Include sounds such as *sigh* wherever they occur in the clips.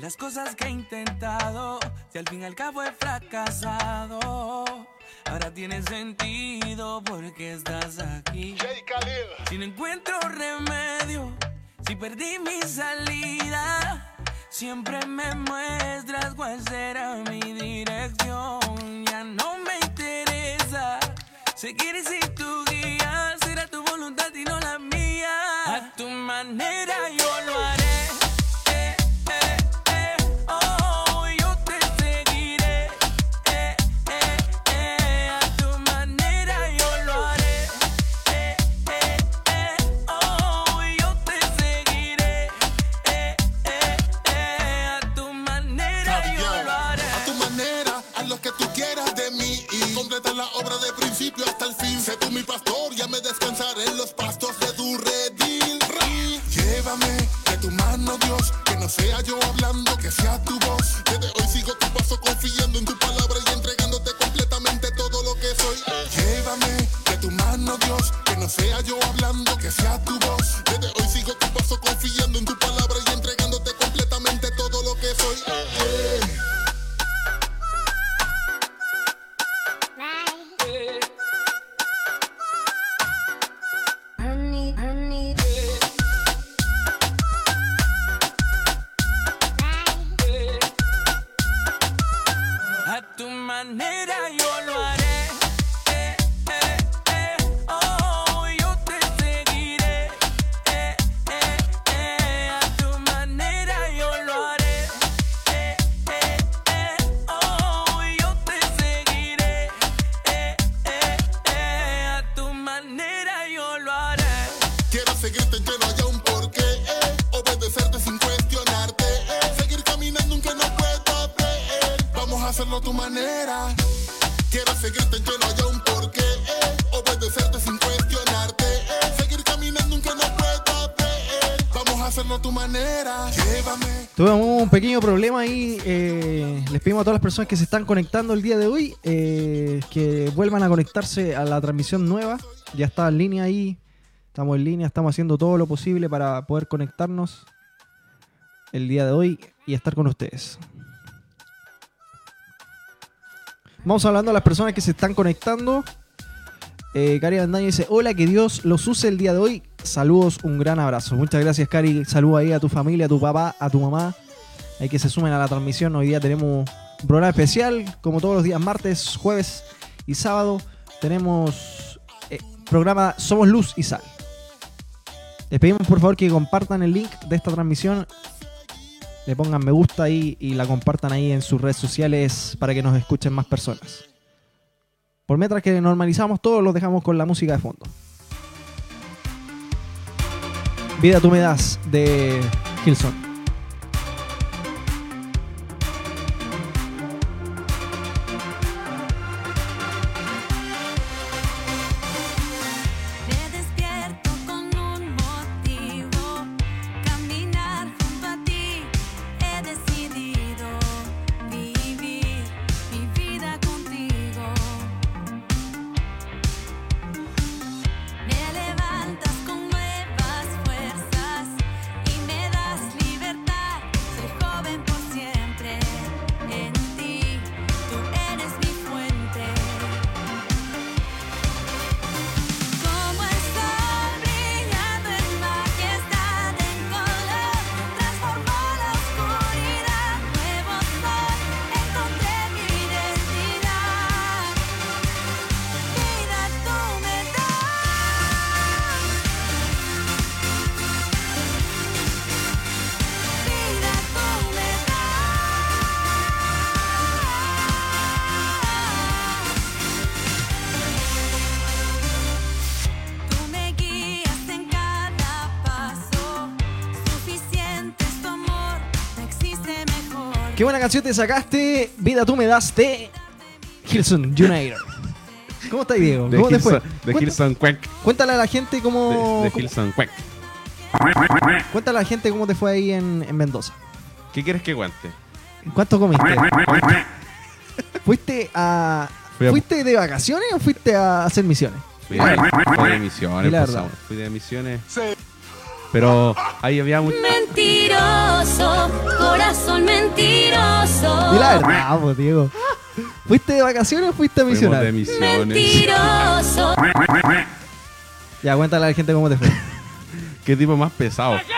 Las cosas que he intentado, si al fin y al cabo he fracasado, ahora tiene sentido porque estás aquí. Si no encuentro remedio, si perdí mi salida, siempre me muestras cuál será mi dirección. Ya no me interesa seguir si personas que se están conectando el día de hoy eh, que vuelvan a conectarse a la transmisión nueva. Ya está en línea ahí. Estamos en línea, estamos haciendo todo lo posible para poder conectarnos el día de hoy y estar con ustedes. Vamos hablando a las personas que se están conectando. Eh, Cari Bandaño dice: Hola, que Dios los use el día de hoy. Saludos, un gran abrazo. Muchas gracias, Cari. Saludos ahí a tu familia, a tu papá, a tu mamá. Hay que se sumen a la transmisión. Hoy día tenemos programa especial, como todos los días, martes, jueves y sábado. Tenemos eh, programa Somos Luz y Sal. Les pedimos por favor que compartan el link de esta transmisión. Le pongan me gusta ahí y la compartan ahí en sus redes sociales para que nos escuchen más personas. Por mientras que normalizamos todo, los dejamos con la música de fondo. Vida tú me das de Hilson. Canción te sacaste. Vida tú me das de Hilson United. ¿Cómo estás, Diego? ¿Cómo te fue? de Hilson Quack. Cuéntale a la gente cómo. De, de Hilson Quack. Cuéntale a la gente cómo te fue ahí en, en Mendoza. ¿Qué quieres que aguante? ¿Cuánto comiste? *laughs* ¿Fuiste a. Fui a- ¿Fuiste de vacaciones o fuiste a hacer misiones? Fui de, fui de Di misiones, la pues, verdad. Saúl, fui de misiones. Pero ahí había mucho. Mentiroso, corazón mentiroso. Di la verdad, po, Diego. ¿Fuiste de vacaciones o fuiste a Fuimos de misionar? misiones. Mentiroso. Ya, cuéntale a la gente cómo te fue. *laughs* ¿Qué tipo más pesado? *laughs*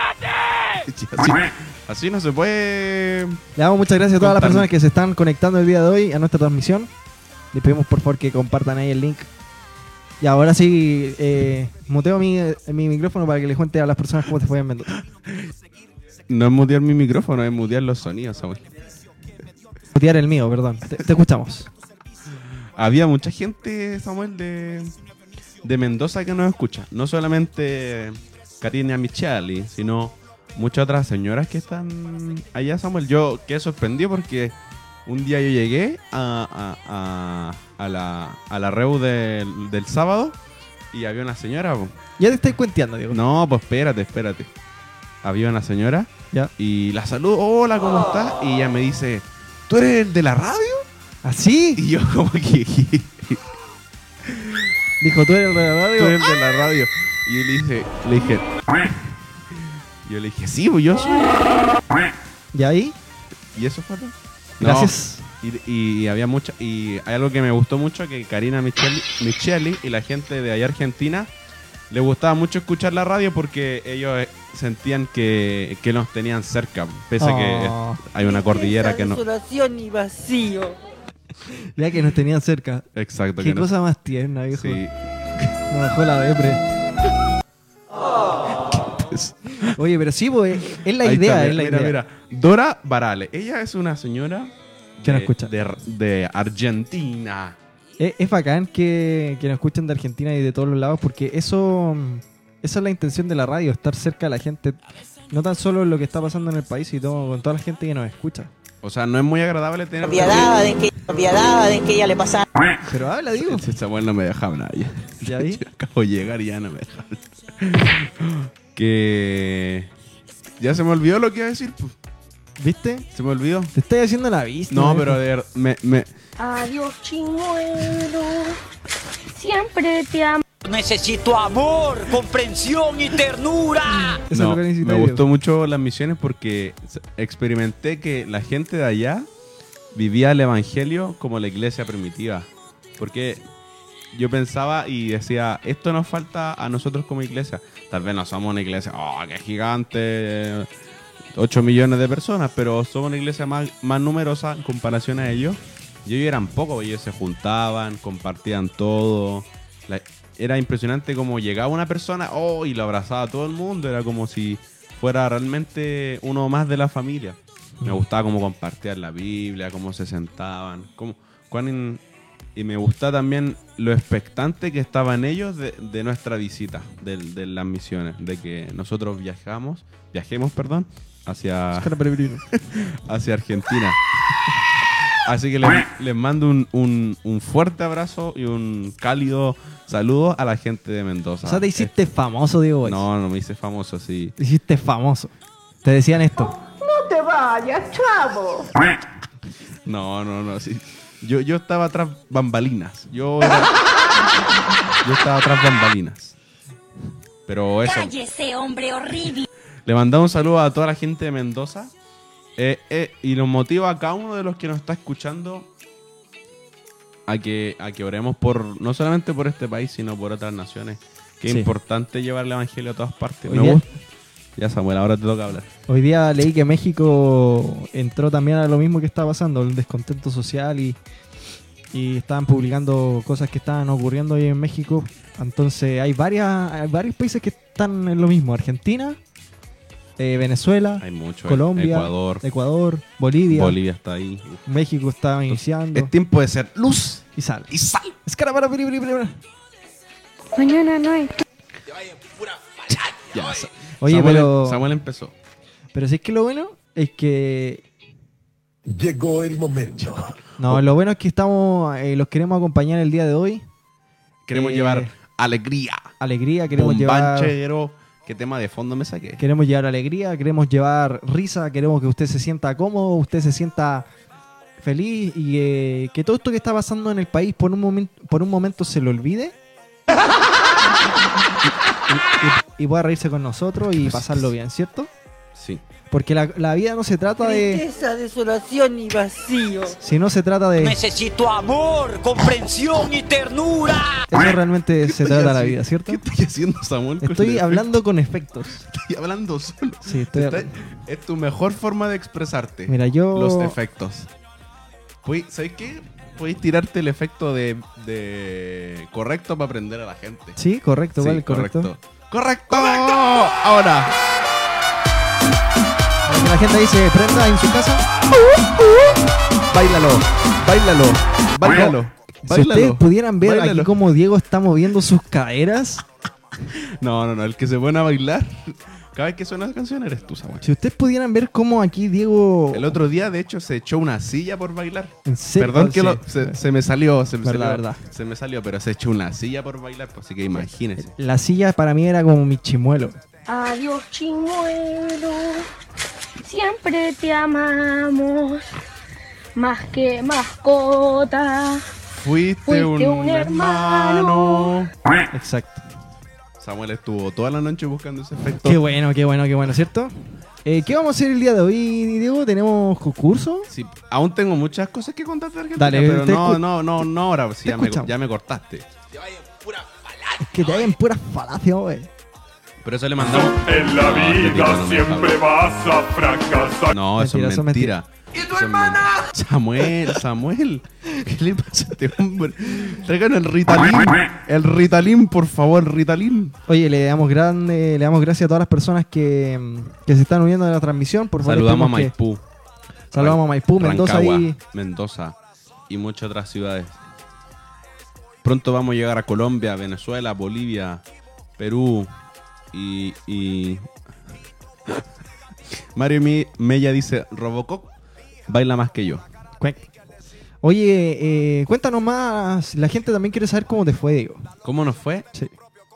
Así, así no se puede. Le damos muchas gracias a todas las personas que se están conectando el día de hoy a nuestra transmisión. Les pedimos por favor que compartan ahí el link. Y ahora sí, eh, muteo mi, mi micrófono para que les cuente a las personas cómo te fue en Mendoza. No es mutear mi micrófono, es mutear los sonidos, Samuel. Mutear el mío, perdón. Te, te escuchamos. Había mucha gente, Samuel, de, de Mendoza que nos escucha. No solamente Karina Micheli, sino muchas otras señoras que están allá, Samuel. Yo quedé sorprendido porque un día yo llegué a, a, a, a la, a la reu del, del sábado y había una señora. po. Ya te estoy cuenteando, Diego. No, pues espérate, espérate. Había una señora Ya. y la saludo, hola, ¿cómo estás? Y ella me dice, ¿tú eres el de la radio? ¿Así? Y yo como que... *laughs* Dijo, tú eres el de la radio. tú eres de la radio. Y yo le dije, le dije, yo le dije, sí, pues yo soy. ¿Y ahí? Y eso fue todo. No, Gracias. y, y había mucha, y hay algo que me gustó mucho, que Karina Micheli, Micheli y la gente de allá Argentina le gustaba mucho escuchar la radio porque ellos eh, sentían que, que nos tenían cerca, pese a que Oh. hay una cordillera que no... Desolación y vacío. Vea que nos tenían cerca. Exacto. Qué que no- cosa más tierna, viejo. Sí. *laughs* Me bajó la depre. Es- Oye, pero sí, pues, es la Ahí idea, está, es la mira, idea. mira. Dora Barale. Ella es una señora Que nos de- escucha. De, de Argentina. Es, es bacán que, que nos escuchen de Argentina y de todos los lados porque eso esa es la intención de la radio, estar cerca de la gente, no tan solo en lo que está pasando en el país, sino con toda la gente que nos escucha. O sea, no es muy agradable tener. Apiadaba de que, de que ella le pasaba. Pero habla, digo. Ese Samuel no me dejaba nada. Ya, ¿Ya vi? *laughs* Yo acabo de llegar y ya no me dejaba. Que. Ya se me olvidó lo que iba a decir. pu. ¿Viste? Se me olvidó. Te estoy haciendo la vista. No, pero de ver- me, me, Adiós, chimuelo. Siempre te amo. Necesito amor, comprensión y ternura. Eso es no, lo que necesita me gustó mucho las misiones porque s- experimenté que la gente de allá vivía el evangelio como la iglesia primitiva. Porque yo pensaba y decía, esto nos falta a nosotros como iglesia. Tal vez no somos una iglesia, oh, qué gigante, 8 millones de personas, pero somos una iglesia más, más numerosa en comparación a ellos. Y ellos eran pocos, ellos se juntaban, compartían todo. La- era impresionante como llegaba una persona oh, y lo abrazaba a todo el mundo. Era como si fuera realmente uno más de la familia. Me gustaba cómo compartían la Biblia, cómo se sentaban. Cómo, cuán y me gusta también lo expectante que estaban ellos de, de nuestra visita, de, de las misiones, de que nosotros viajamos, viajemos, perdón, hacia, *laughs* hacia Argentina. Así que les, les mando un, un- un fuerte abrazo y un cálido saludo a la gente de Mendoza. O sea, te hiciste famoso, Diego. No, no me hice famoso, sí. Te hiciste famoso. Te decían esto. No te vayas, chavo. No, no, no, sí. Yo, yo estaba tras bambalinas. Yo, era- *laughs* yo estaba tras bambalinas. Pero eso, Cállese, hombre horrible. le mandamos un saludo a toda la gente de Mendoza. Eh, eh, y nos motiva a cada uno de los que nos está escuchando a que, a que oremos por, no solamente por este país, sino por otras naciones. Que es Sí. importante llevar el evangelio a todas partes. Hoy Me día- gusta. Ya, Samuel, ahora te toca hablar. Hoy día leí que México entró también a lo mismo que está pasando, el descontento social y, y estaban publicando cosas que estaban ocurriendo ahí en México. Entonces hay, varias, hay varios países que están en lo mismo. Argentina, eh, Venezuela, Hay mucho. Colombia, Ecuador, Ecuador, Bolivia, Bolivia está ahí. México está iniciando. Es tiempo de ser luz y sal. y sal. Es piri. Mañana no hay. Ya, Oye, Samuel, pero, Samuel empezó. pero si es que lo bueno es que Llegó el momento. No, lo bueno es que estamos, eh, los queremos acompañar el día de hoy. Queremos Eh, llevar alegría. Alegría, queremos llevar, Bombanchero. ¿Qué tema de fondo me saqué? queremos llevar alegría, queremos llevar risa, queremos que usted se sienta cómodo, usted se sienta feliz y eh, que todo esto que está pasando en el país por un momento, por un momento se lo olvide. *laughs* *laughs* y, y- y pueda reírse con nosotros y pasarlo bien, ¿cierto? Sí. Porque la, la vida no se trata de. Tristeza, desolación y vacío. Si no se trata de. Necesito amor, comprensión y ternura. Eso realmente se trata la vida, ¿cierto? ¿Qué estoy haciendo, Samuel? con Estoy el hablando con efectos. efecto? *laughs* Estoy hablando solo. Sí, estoy Está- hablando. Es tu mejor forma de expresarte. Mira, yo. Los efectos. Puedes- ¿Sabes qué? Puedes tirarte el efecto de, de correcto para aprender a la gente. Sí, correcto, Sí, vale, correcto. ¡Correcto! Ahora. Para que la gente dice, prenda en su casa. Báilalo. Báilalo. Báilalo. Si ustedes pudieran ver Báilalo. aquí cómo Diego está moviendo sus caderas. No, no, no. El que se pone a bailar. Cada vez que suena esa canción eres tú, Samuel. Si ustedes pudieran ver cómo aquí Diego. El otro día, de hecho, se echó una silla por bailar. En serio, Perdón que sí. lo- se, se me salió, se me Verdad, salió, verdad. se me salió, pero se echó una silla por bailar, pues, así que imagínese. La silla para mí era como mi chimuelo. Adiós, chimuelo. Siempre te amamos. Más que mascota. Fuiste, Fuiste un, un hermano. Exacto. Samuel estuvo toda la noche buscando ese efecto. Qué bueno, qué bueno, qué bueno, ¿cierto? Eh, ¿Qué vamos a hacer el día de hoy, Diego? ¿Tenemos concurso? Sí, aún tengo muchas cosas que contarte de Argentina, Dale, pero te no, no, no, no ahora, sí, te ya, me, ya me cortaste. Es que te hayan puras falacias, güey. Pero eso le mandamos. En la te vida no me siempre vas a fracasar. No, eso Mentira, es eso es mentira. ¿Y tu hermana? Samuel, Samuel. *laughs* ¿Qué le pasa a este hombre? Traigan el Ritalin. El Ritalin, por favor, el Ritalin. Oye, le damos grande, le damos gracias a todas las personas que, que se están uniendo a la transmisión. Por favor, Saludamos a que- Maipú. Saludamos a Maipú, Mendoza Rancagua, y Mendoza y muchas otras ciudades. Pronto vamos a llegar a Colombia, Venezuela, Bolivia, Perú y... y... *laughs* Mario Mi- Mella dice, Robocop baila más que yo. Oye, eh, cuéntanos más. La gente también quiere saber cómo te fue, Diego. ¿Cómo nos fue? Sí.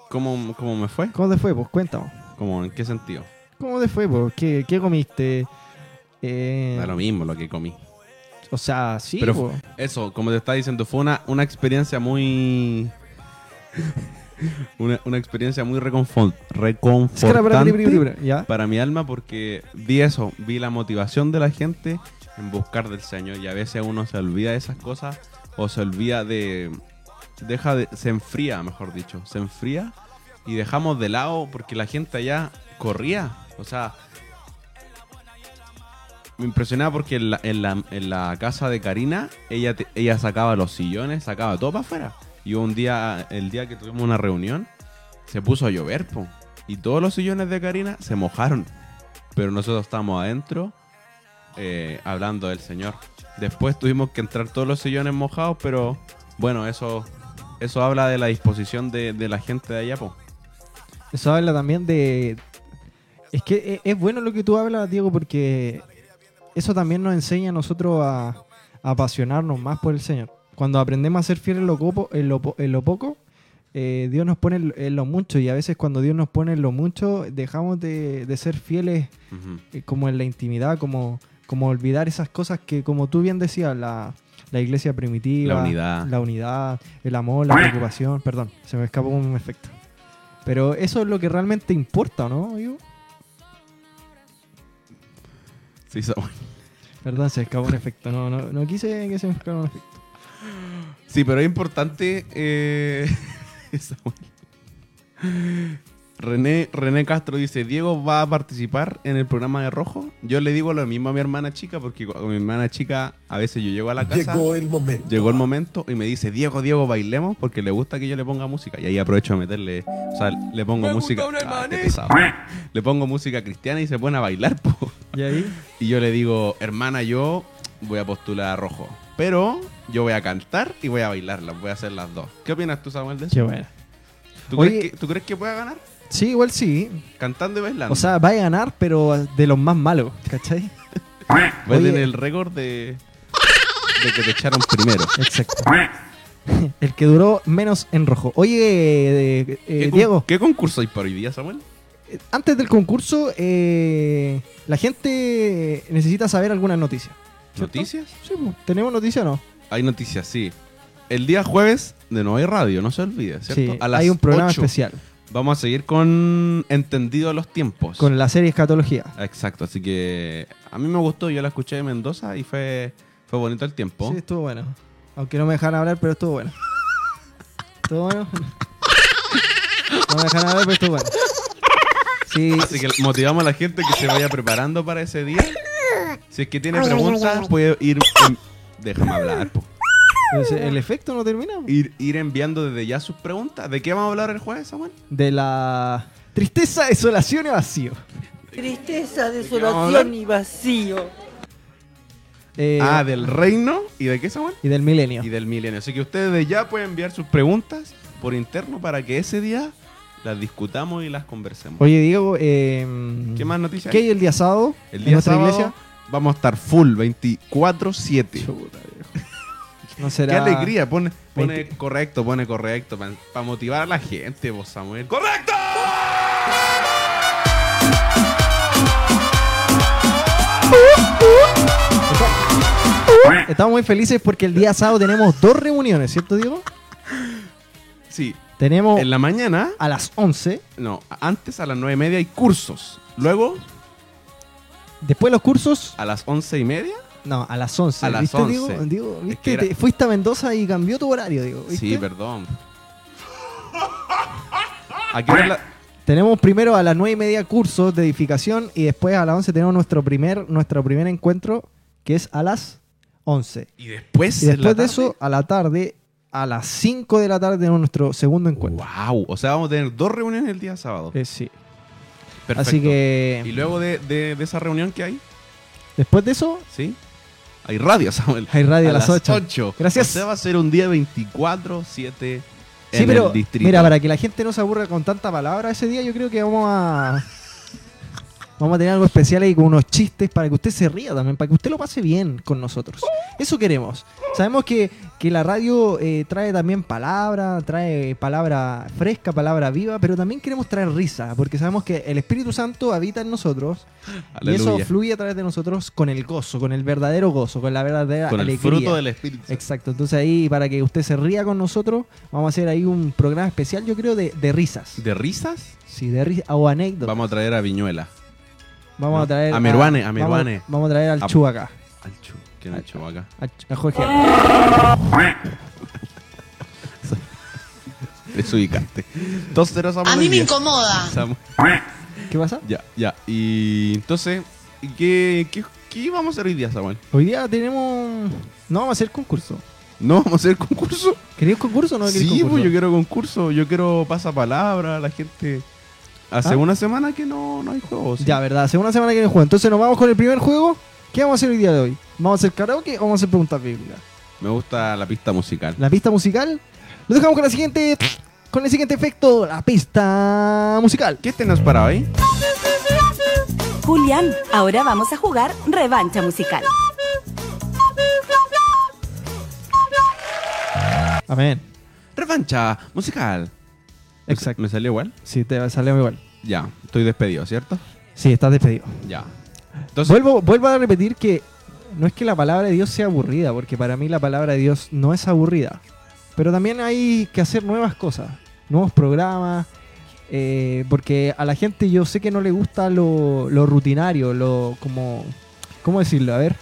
¿Cómo, cómo me fue? ¿Cómo te fue? Pues cuéntanos. ¿Cómo, ¿En qué sentido? ¿Cómo te fue? Pues? ¿Qué, qué comiste? Eh, Da lo mismo lo que comí. o sea, sí. Pero pues. eso, como te estaba diciendo, fue una, una experiencia muy... *laughs* una, una experiencia muy reconfort, reconfortante espera, ¿Ya? para mi alma porque vi eso, vi la motivación de la gente en buscar del Señor y a veces uno se olvida de esas cosas o se olvida de... deja de... se enfría, mejor dicho, se enfría y dejamos de lado porque la gente allá corría, o sea... Me impresionaba porque en la, casa de Karina, ella, te- ella sacaba los sillones, sacaba todo para afuera. Y un día, el día que tuvimos una reunión, se puso a llover, po. Y todos los sillones de Karina se mojaron. Pero nosotros estábamos adentro eh, hablando del Señor. Después tuvimos que entrar todos los sillones mojados, pero bueno, eso, eso habla de la disposición de, de la gente de allá, po. Eso habla también de... Es que e- es bueno lo que tú hablas, Diego, porque eso también nos enseña a nosotros a, a apasionarnos más por el Señor. Cuando aprendemos a ser fieles en lo, copo- en lo, po- en lo poco, eh, Dios nos pone en lo- mucho. Y a veces cuando Dios nos pone en lo mucho, dejamos de, de ser fieles eh, como en la intimidad, como, como olvidar esas cosas que, como tú bien decías, la, la iglesia primitiva, La unidad. la unidad, el amor, la preocupación. Perdón, se me escapó un efecto. Pero eso es lo que realmente importa, ¿no? Sí, Samuel. Perdón, se escapó un efecto. No, no, no quise que se me escapara un efecto. Sí, pero es importante. eh, *laughs* Samuel. René, René Castro dice: Diego va a participar en el programa de Rojo. Yo le digo lo mismo a mi hermana chica, porque con mi hermana chica a veces yo llego a la casa. Llegó el momento. Llegó el momento y me dice, Diego, Diego, bailemos porque le gusta que yo le ponga música. Y ahí aprovecho a meterle, o sea, le pongo música. Ah. Le pongo música cristiana y se pone a bailar, *laughs* po. ¿Y ahí? Y yo le digo, hermana, yo voy a postular a rojo. Pero yo voy a cantar y voy a bailarlas, voy a hacer las dos. ¿Qué opinas tú, Samuel, de eso? Qué bueno. ¿Tú, Oye- crees que, ¿Tú crees que pueda ganar? Sí, igual sí. Cantando y bailando. O sea, va a ganar, pero de los más malos, ¿cachai? va a tener el récord de, de que te echaron primero. Exacto. El que duró menos en rojo. Oye, eh, eh, ¿Qué, Diego, ¿Qué concurso hay para hoy día, Samuel? eh, antes del concurso, eh, la gente necesita saber algunas noticias. ¿Noticias? Sí, pues, ¿tenemos noticias o no? Hay noticias, sí. El día jueves de No hay radio, no se olvide, ¿cierto? Sí, a las hay un programa 8, especial. Vamos a seguir con Entendido los tiempos. Con la serie Escatología. Exacto, así que a mí me gustó, yo la escuché de Mendoza y fue, fue bonito el tiempo. Sí, estuvo bueno. Aunque no me dejaron hablar, pero estuvo bueno. ¿Estuvo bueno? *laughs* No me dejaron hablar, pero estuvo bueno. Sí, Así que motivamos a la gente que se vaya preparando para ese día. Si es que tiene preguntas, puede ir. en- Déjame hablar, po. El efecto no termina. Ir, ir enviando desde ya sus preguntas. ¿De qué vamos a hablar el jueves, Samuel? De la tristeza, desolación y vacío. Tristeza, desolación y vacío. Eh, ah, del reino. ¿Y de qué, Samuel? y del milenio. Y del milenio. Así que ustedes de ya pueden enviar sus preguntas por interno para que ese día las discutamos y las conversemos. Oye, Diego, eh, ¿Qué más noticias ¿Qué hay? el día sábado El en día nuestra sábado iglesia? vamos a estar full 24-7. No Qué alegría, pone, pone 20. correcto, pone correcto, para motivar a la gente, vos Samuel. ¡Correcto! Estamos muy felices porque el día sábado tenemos dos reuniones, ¿cierto, Diego? Sí, Tenemos en la mañana, a las 11, no, antes a las 9 y media hay cursos. Luego, después los cursos, a las 11 y media, no, a las 11. A las ¿Viste, 11? Diego? Diego, Es ¿viste? que era- Te- fuiste a Mendoza y cambió tu horario, Diego. ¿viste? sí, perdón. ¿A qué hora la- Tenemos primero a las 9 y media cursos de edificación y después a las 11 tenemos nuestro primer, nuestro primer encuentro que es a las 11. Y después, Y después de tarde? eso, a la tarde, a las 5 de la tarde tenemos nuestro segundo encuentro. Wow, o sea, vamos a tener dos reuniones el día sábado. Eh, sí. Perfecto. Así que Y luego de, de- de esa reunión que hay, después de eso, ¿sí? Hay radio, Samuel. hay radio a, las 8. 8. Gracias. O sea, va a ser un día 24-7 en Sí, pero el distrito. mira, para que la gente no se aburra con tanta palabra ese día, yo creo que vamos a vamos a tener algo especial ahí con unos chistes para que usted se ría también, para que usted lo pase bien con nosotros. Eso queremos. Sabemos que, que la radio eh, trae también palabra, trae palabra fresca, palabra viva, pero también queremos traer risa, porque sabemos que el Espíritu Santo habita en nosotros y eso fluye a través de nosotros con el gozo, con el verdadero gozo, con la verdadera Con el alegría. fruto del Espíritu. Santo. Exacto, entonces ahí para que usted se ría con nosotros, vamos a hacer ahí un programa especial, yo creo, de, de risas. ¿De risas? Sí, de risas o anécdotas. Vamos a traer a Viñuela. Vamos ¿no? a traer A Meruane, a vamos- Meruane. Vamos, a traer al A- Chu acá, Al Chu. ¿Quién es el Chu acá? *laughs* a, Ch- a Jorge. Desubicaste. Entonces, era Samuel A mí me incomoda. ¿Qué pasa? Ya, ya. Y entonces, ¿y ¿qué, qué, qué vamos a hacer hoy día, Samuel? Hoy día tenemos... No vamos a hacer concurso. ¿No vamos a hacer concurso? ¿Queréis concurso o no queréis sí, concurso? pues yo quiero concurso. Yo quiero pasapalabra. La gente. Hace ¿Ah? una semana que no, no hay juegos. Ya, ¿verdad? Hace una semana que no juego. Entonces nos vamos con el primer juego. ¿Qué vamos a hacer hoy día de hoy? ¿Vamos a hacer karaoke o vamos a hacer preguntas bíblicas? Me gusta la pista musical. La pista musical. Lo dejamos con la siguiente... Con el siguiente efecto, la pista musical. ¿Qué tenés para hoy? Julián, ahora vamos a jugar revancha musical. Amén. Revancha musical. Exacto. ¿Me salió igual? Sí, te salió igual. Ya, estoy despedido, ¿cierto? Sí, estás despedido. Ya. Entonces, Vuelvo, vuelvo a repetir que no es que la palabra de Dios sea aburrida, porque para mí la palabra de Dios no es aburrida. Pero también hay que hacer nuevas cosas, nuevos programas, eh, porque a la gente yo sé que no le gusta lo, lo rutinario, lo como... ¿Cómo decirlo? A ver.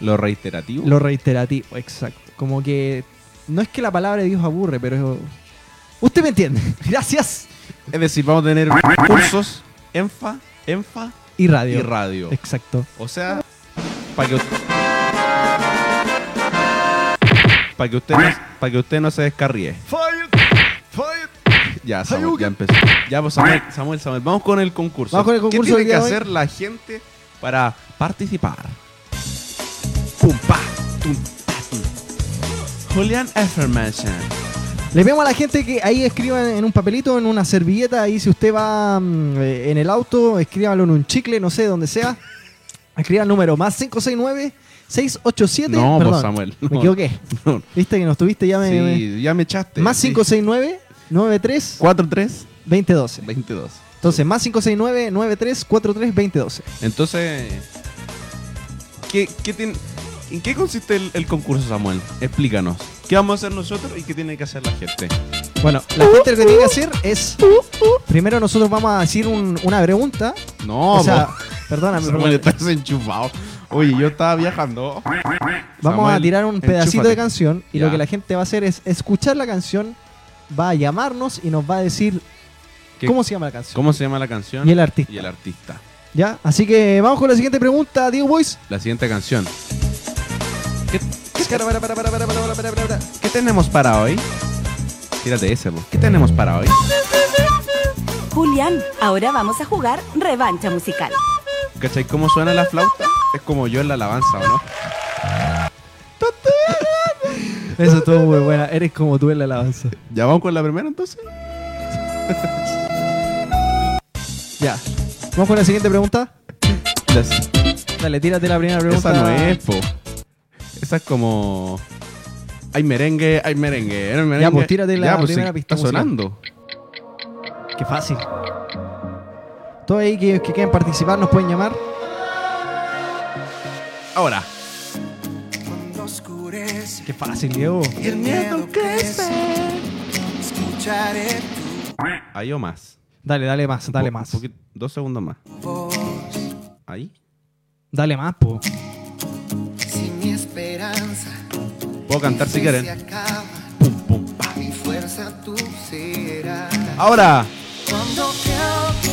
lo reiterativo. Lo reiterativo, exacto. Como que no es que la palabra de Dios aburre, pero... Usted me entiende. *laughs* Gracias. Es decir, vamos a tener cursos, enfa, enfa Y radio. y radio. Exacto. O sea, para que, para que usted no, para que usted no se descarríe. Ya, Samuel, ya empezó. Ya, pues Samuel, Samuel, Samuel, vamos con el concurso. Vamos con el concurso ¿Qué tiene que hoy? hacer la gente para participar? Pum, pa, tum, ta, tum. Julian Affirmation. Le pedimos a la gente que ahí escriban en un papelito, en una servilleta, ahí si usted va mm, eh, en el auto, escríbalo en un chicle, no sé, donde sea. Escriba el número más 569 687. No, perdón, pues Samuel. Me no. equivoqué. *laughs* No. Viste que no estuviste, ya me. Sí, ya me echaste. más Sí. 569 93 43 2012. 22. Entonces, más 569 93 43 2012. Entonces, ¿qué, qué tiene- ¿en qué consiste el, el concurso, Samuel? Explícanos. ¿Qué vamos a hacer nosotros y qué tiene que hacer la gente? Bueno, la gente lo que tiene que hacer es. Primero, nosotros vamos a decir un- una pregunta. No, o sea, perdóname. Samuel, pero estás enchufado. Oye, yo estaba viajando. Vamos a Samuel, tirar un pedacito enchúfate. de canción y Ya. lo que la gente va a hacer es escuchar la canción, va a llamarnos y nos va a decir ¿Qué- cómo se llama la canción. ¿Cómo se llama la canción? Y el artista. Y el artista. ¿Ya? Así que vamos con la siguiente pregunta, Diego Boys. La siguiente canción. ¿Qué, ¿Qué tenemos para hoy? Tírate ese, bo. ¿qué tenemos para hoy? Julián, ahora vamos a jugar revancha musical. ¿Cachai cómo suena la flauta? Es como yo en la alabanza, ¿o no? Eso estuvo muy buena. Eres como tú en la alabanza. ¿Ya vamos con la primera entonces? ya. ¿Vamos con la siguiente pregunta? Yes. Dale, tírate la primera pregunta. Esa no es, po. Es como. Hay merengue, hay merengue, hay merengue. Ya, pues, tírate la pues, primera sí, pista Está musical. sonando. Qué fácil. Todos ahí que, que quieren participar nos pueden llamar. Ahora. Qué fácil, Diego. el miedo crece, escucharé Ahí o más. Dale, dale más, dale po- más. poquito- dos segundos más. Ahí. Dale más, po. Puedo cantar si quieren. Pum, pum, pa. mi fuerza tú serás. Ahora.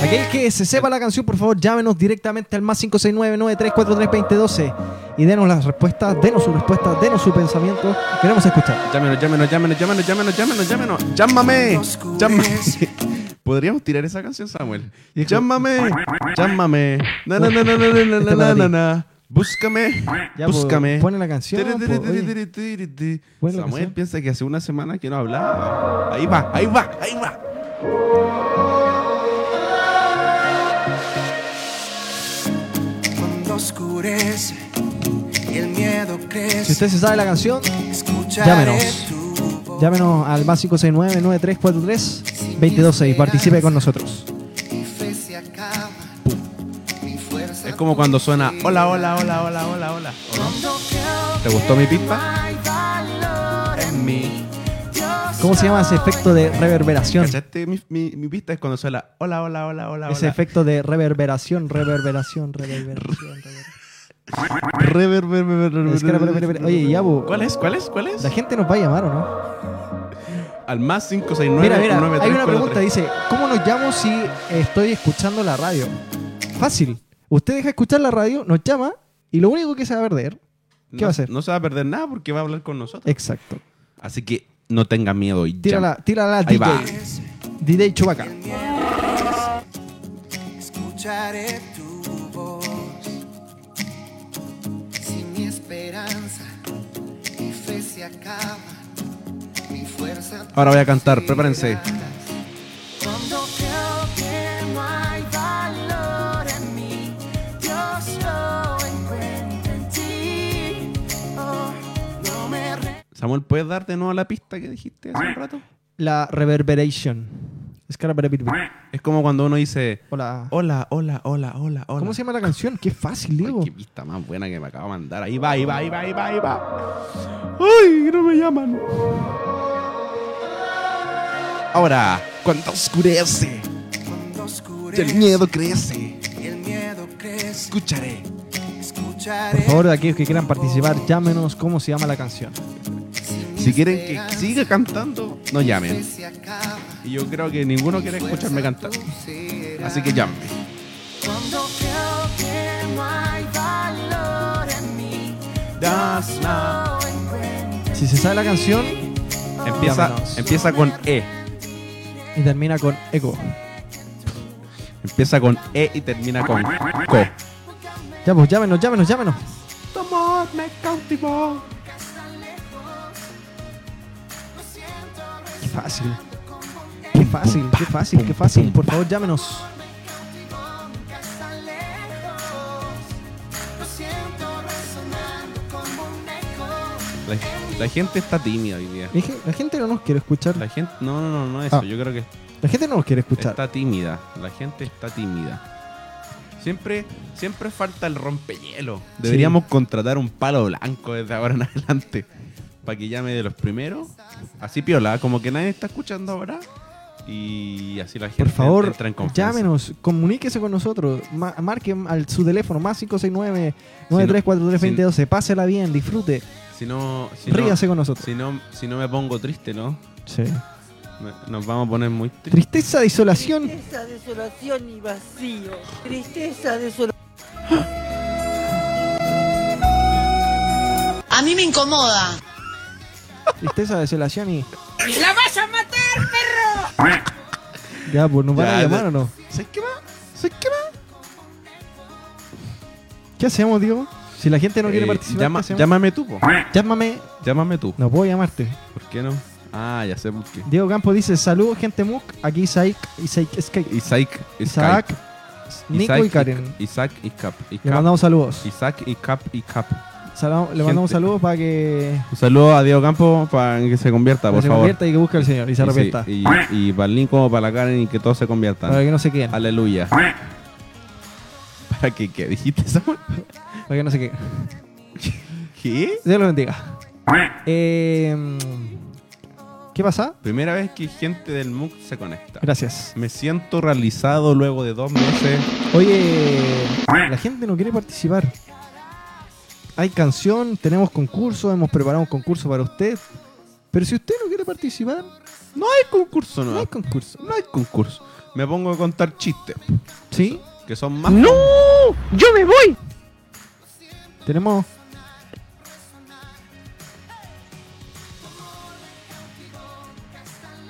Aquel que se sepa la canción, por favor, llámenos directamente al más 569-9343-2012 y denos las respuestas, denos su respuesta, denos su pensamiento. Queremos escuchar. Llámenos, llámenos, llámenos, llámenos, llámenos, llámenos, llámenos. Llámame. Llámame. *laughs* ¿Podríamos tirar esa canción, Samuel? Llámame. Llámame. Na, na, na, na, na, na, na, na, na. Búscame. Ya, po, Búscame. pone la canción, Tiri, tiri, po, tiri, oye. tiri, tiri, tiri. Pone la Samuel canción. piensa que hace una semana que no hablaba. Ahí va, ahí va, ahí va. cuando oscurece y el miedo crece, Si usted se sabe la canción, llámenos. Llámenos al más 569-9343-226. Participe con nosotros. Como cuando suena hola, hola, hola, hola, hola, hola. ¿Te gustó mi valor en Dios ¿Cómo se llama ese efecto de reverberación? ¿Cachaste? Mi, mi, mi pista es cuando suena hola, hola, hola, hola, Ese hola. efecto de reverberación, reverberación, reverberación. reverberación. Oye, ya, bo. ¿Cuál es? ¿Cuál es? ¿Cuál es? La gente nos va a llamar o no? Al más 569 Mira, mira, 9343. hay una pregunta, dice, ¿cómo nos llamo si estoy escuchando la radio? Fácil. Usted deja escuchar la radio, nos llama y lo único que se va a perder, ¿qué No- va a hacer? No se va a perder nada porque va a hablar con nosotros. Exacto. Así que no tenga miedo y Tírala, llama. tírala Ahí DJ. va. DJ Chubaca. escucharé tu voz. Si mi esperanza, mi fe se acaba, mi fuerza tú Ahora voy a cantar, prepárense. Samuel, ¿puedes dar de nuevo la pista que dijiste hace un rato? La reverberation. Es que ahora- Es como cuando uno dice Hola. hola, hola, hola, hola, hola. ¿Cómo se llama la canción? Qué fácil, Diego. qué pista más buena que me acaba de mandar. Ahí va, ahí va, ahí va, ahí va, ahí va. Ay, que no me llaman. Ahora, cuando oscurece Cuando y oscurece, el miedo crece, el miedo crece, escucharé. Por favor, de aquellos que quieran participar, llámenos cómo se llama la canción. Si quieren que siga cantando, no llamen. Y yo creo que ninguno quiere escucharme cantar. Así que llámenme. Cuando creo que no hay valor en mí, Das na- lo encuentro Si se sabe la canción Empieza, Llámenos. empieza con E. y termina con eco. Empieza con E y termina con Co. Ya, pues llámenos, llámenos, llámenos. Tu amor me cautivó. Fácil. Qué fácil, qué fácil, qué fácil. Por favor, llámenos. La, la gente está tímida hoy día. La gente no nos quiere escuchar. La gente, no, no, no, no eso. Ah. Yo creo que La gente no nos quiere escuchar. está tímida. La gente está tímida. Siempre, siempre falta el rompehielo. Deberíamos contratar un palo blanco desde ahora en adelante. Para que llame de los primeros. Así piola, como que nadie está escuchando ahora. Y así la gente Por favor, entra en confianza. llámenos, comuníquese con nosotros, ma- marquen al su teléfono más 569 9343 pásela bien, disfrute, Si no, si no- ríase con nosotros. Si no, si no me pongo triste, ¿no? Sí. Nos vamos a poner muy tristes. Tristeza, desolación. Tristeza, desolación y vacío. Tristeza, desolación. A mí me incomoda. Tristeza, desolación y. ¡La vas a matar, perro! Ya, pues nos van Ya, a llamar de- o no. ¿Sabes qué más? ¿Sabes qué hacemos, Diego? Si la gente no quiere Eh, participar, llama- ¿qué hacemos? llámame tú, po. Llámame. Llámame tú. No puedo llamarte. ¿Por qué no? Ah, ya sé por qué. Diego Campos dice: Saludos, gente MUC. Aquí Isaac, Isaac, Isaac, Isaac, Isaac, Skype. Nico Isaac y Karen. Isaac y Cap. y Le Cap. mandamos saludos. Isaac y Cap y Cap. Le mandamos saludos para que, Un saludo a Diego Campo para que se convierta, para por se favor. convierta y que busque al Señor y se Y sí, arrepienta. Y, y para el Nico, para la Karen y que todos se conviertan. Para que no se queden. Aleluya. *laughs* ¿Para que qué? ¿Dijiste Samuel? Para que no se queden. *laughs* ¿Qué? Dios los bendiga. *laughs* Eh, ¿Qué pasa? Primera vez que gente del MOOC se conecta. Gracias. Me siento realizado luego de dos meses. Oye, la gente no quiere participar. Hay canción, tenemos concurso, hemos preparado un concurso para usted. Pero si usted no quiere participar, No hay concurso, no. no hay concurso. No hay concurso. Me pongo a contar chistes. ¿Sí? Que son más. ¡No! ¡Yo me voy! Tenemos.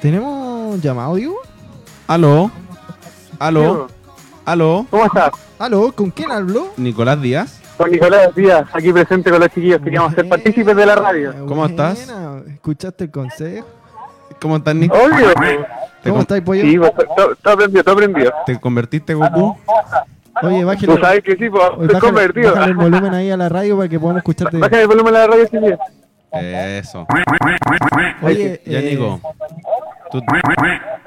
¿Tenemos llamado, Diego? Aló. Aló. Aló. ¿Cómo estás? ¿Aló? ¿Con quién habló? Nicolás Díaz. Con Nicolás Díaz, aquí presente con los chiquillos. Queríamos ser partícipes de la radio. ¿Cómo estás? ¿Escuchaste el consejo? ¿Cómo estás, Nico? Obvio. ¿Te, ¿Cómo estáis, pollo? Sí, pues, todo, todo aprendido, todo aprendido. ¿Te convertiste Goku? Oye, bájale, Tú sabes que sí, pues, oye, estoy bájale- convertido. bájale el volumen ahí a la radio para que podamos escucharte. Bájale el volumen a la radio, chiquillos. Eso. Oye, Ya, eh, Nico. ¿Tú,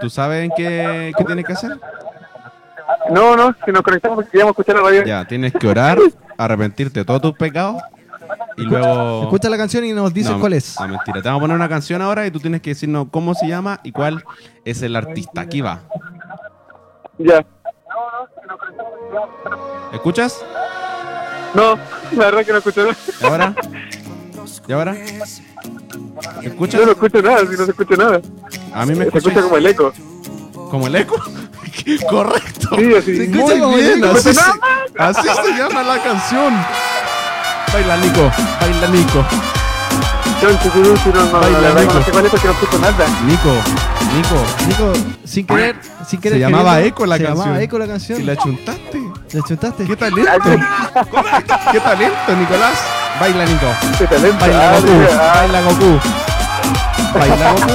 tú sabes qué, qué tienes que hacer? No, no, si nos conectamos porque queríamos escuchar la radio. Ya, tienes que orar, arrepentirte de todos tus pecados y luego... Escucha la canción y nos dices No, cuál es. No, mentira. Te vamos a poner una canción ahora y tú tienes que decirnos cómo se llama y cuál es el artista. Aquí va. Ya. ¿Escuchas? No, la verdad que no escucho nada. ¿Y ahora? ¿Y ahora? ¿Escuchas? Yo no escucho nada, si no se escucha nada. A mí me Se escuchas escucha como el eco. como el eco. *laughs* Correcto. Sí, así. Se escucha Muy como bien, así se, *laughs* así se llama la canción. Baila Nico, baila Nico. Baila, Nico. Nico, Nico. Nico, sin querer, sin querer. Se llamaba queriendo, Eco la se canción. llamaba Eco la canción. Y la chuntaste. ¿La chuntaste? ¡Qué talento! ¡Qué talento, Nicolás! Baila, Nico. Qué talento. Baila Goku. Baila Goku. Baila Goku.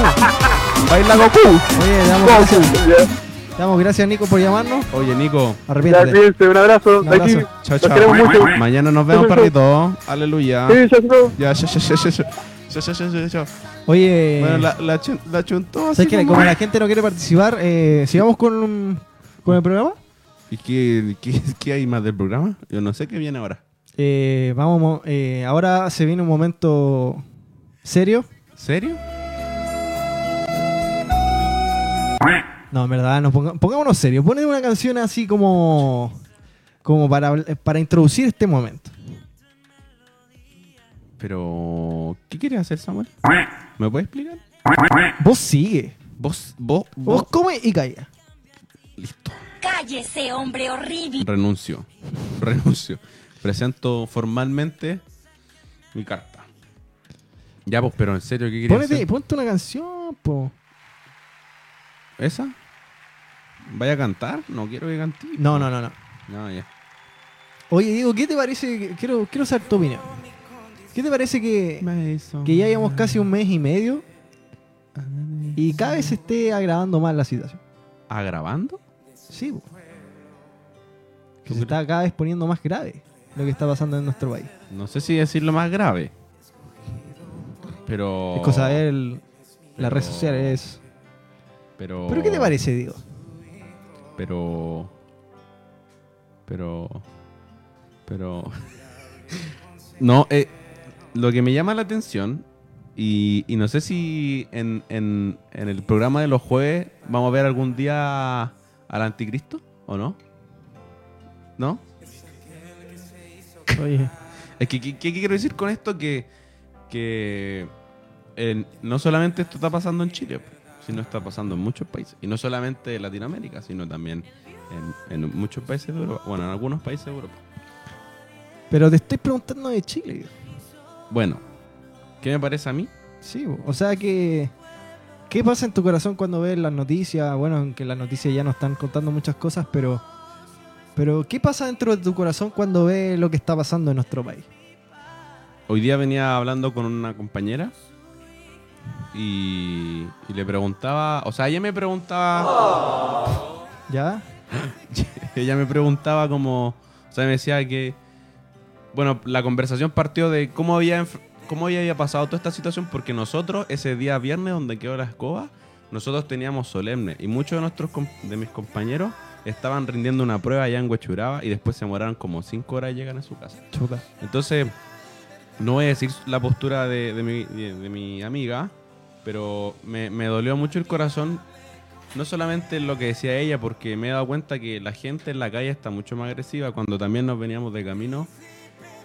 Baila Goku. Oye, damos gracias, Damos gracias, Nico, por llamarnos. Oye, Nico. ya, Arrepiéntete. un abrazo. Un abrazo. Chao, chao. queremos mucho. Mañana nos vemos, perrito. Aleluya. Sí, chao, chao. Ya, ya, ya, ya, ya, ya. Ya, ya, ya, ya, ya. Oye, Bueno, la, la, chun- la chuntó así como- la gente no quiere participar, eh, sigamos con, con el programa. ¿Y qué, qué, qué hay más del programa? Yo no sé qué viene ahora. Eh, vamos, mo- eh, ahora se viene un momento serio. ¿Serio? No, en verdad, nos ponga- pongámonos serios. Ponle una canción así como, como para, para introducir este momento. Pero, ¿qué quieres hacer, Samuel? ¿Me puedes explicar? Vos sigue. Vos, vos, Vos vos. come y calla. Listo. Cállese, hombre horrible. Renuncio. *laughs* Renuncio. Presento formalmente mi carta. Ya, pues, pero en serio, ¿qué querías Ponete, hacer? ponte una canción, po. ¿Esa? ¿Vaya a cantar? No quiero que cante. No, no, no, no. No, ya. Oye, Diego, ¿qué te parece? Quiero, quiero saber tu opinión. ¿Qué te parece que, que ya llevamos casi un mes y medio y cada vez se esté agravando más la situación? ¿Agravando? Sí, po. Que se está cada vez poniendo más grave lo que está pasando en nuestro país. No sé si decirlo más grave. Pero. Es cosa de el- las redes sociales. Pero. ¿Pero qué te parece, Diego? Pero. Pero. Pero. *laughs* no, eh, lo que me llama la atención Y, y no sé si en, en- en el programa de los jueves vamos a ver algún día al anticristo o no. ¿No? Oye, Es que, ¿qué, qué quiero decir con esto? Que, que eh, no solamente esto está pasando en Chile, sino está pasando en muchos países. Y no solamente en Latinoamérica, sino también en, en muchos países de Europa. Bueno, en algunos países de Europa. pero te estoy preguntando de Chile. Bueno, ¿qué me parece a mí? Sí, o sea que... ¿Qué pasa en tu corazón cuando ves las noticias? Bueno, aunque las noticias ya no están contando muchas cosas, pero... Pero, ¿qué pasa dentro de tu corazón cuando ves lo que está pasando en nuestro país? Hoy día venía hablando con una compañera y, y le preguntaba, o sea, ella me preguntaba, ¿Ya? *laughs* ella me preguntaba como, o sea, me decía que, bueno, la conversación partió de cómo había, cómo había pasado toda esta situación, porque nosotros ese día viernes donde quedó la escoba, nosotros teníamos solemne y muchos de nuestros de mis compañeros estaban rindiendo una prueba allá en Huechuraba y después se demoraron como cinco horas y llegan a su casa. Chuta. Entonces, no voy a decir la postura de, mi, amiga, pero me, dolió mucho el corazón, no solamente en lo que decía ella, porque me he dado cuenta que la gente en la calle está mucho más agresiva. Cuando también nos veníamos de camino,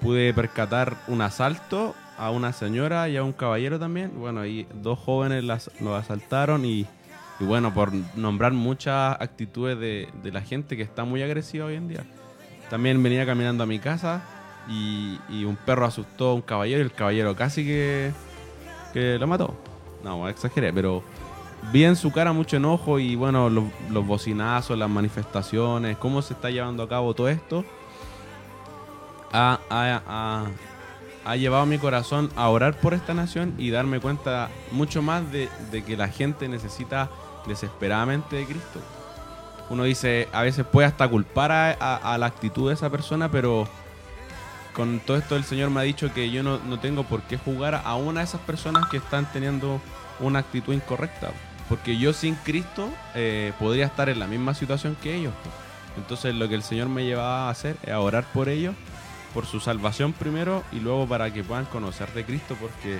pude percatar un asalto a una señora y a un caballero también. Bueno, ahí dos jóvenes las, nos asaltaron y, y bueno, por nombrar muchas actitudes de, de la gente que está muy agresiva hoy en día. También venía caminando a mi casa y, un perro asustó a un caballero y el caballero casi que, que lo mató. No, exageré, pero vi en su cara mucho enojo y bueno, los, bocinazos, las manifestaciones, cómo se está llevando a cabo todo esto, ha, ha- ha- llevado mi corazón a orar por esta nación y darme cuenta mucho más de, de que la gente necesita desesperadamente de Cristo. Uno dice, a veces puede hasta culpar a- a la actitud de esa persona, pero con todo esto el Señor me ha dicho que yo no, no tengo por qué jugar a una de esas personas que están teniendo una actitud incorrecta. Porque yo sin Cristo eh, podría estar en la misma situación que ellos. Entonces lo que el Señor me llevaba a hacer es a orar por ellos, por su salvación primero y luego para que puedan conocer de Cristo. Porque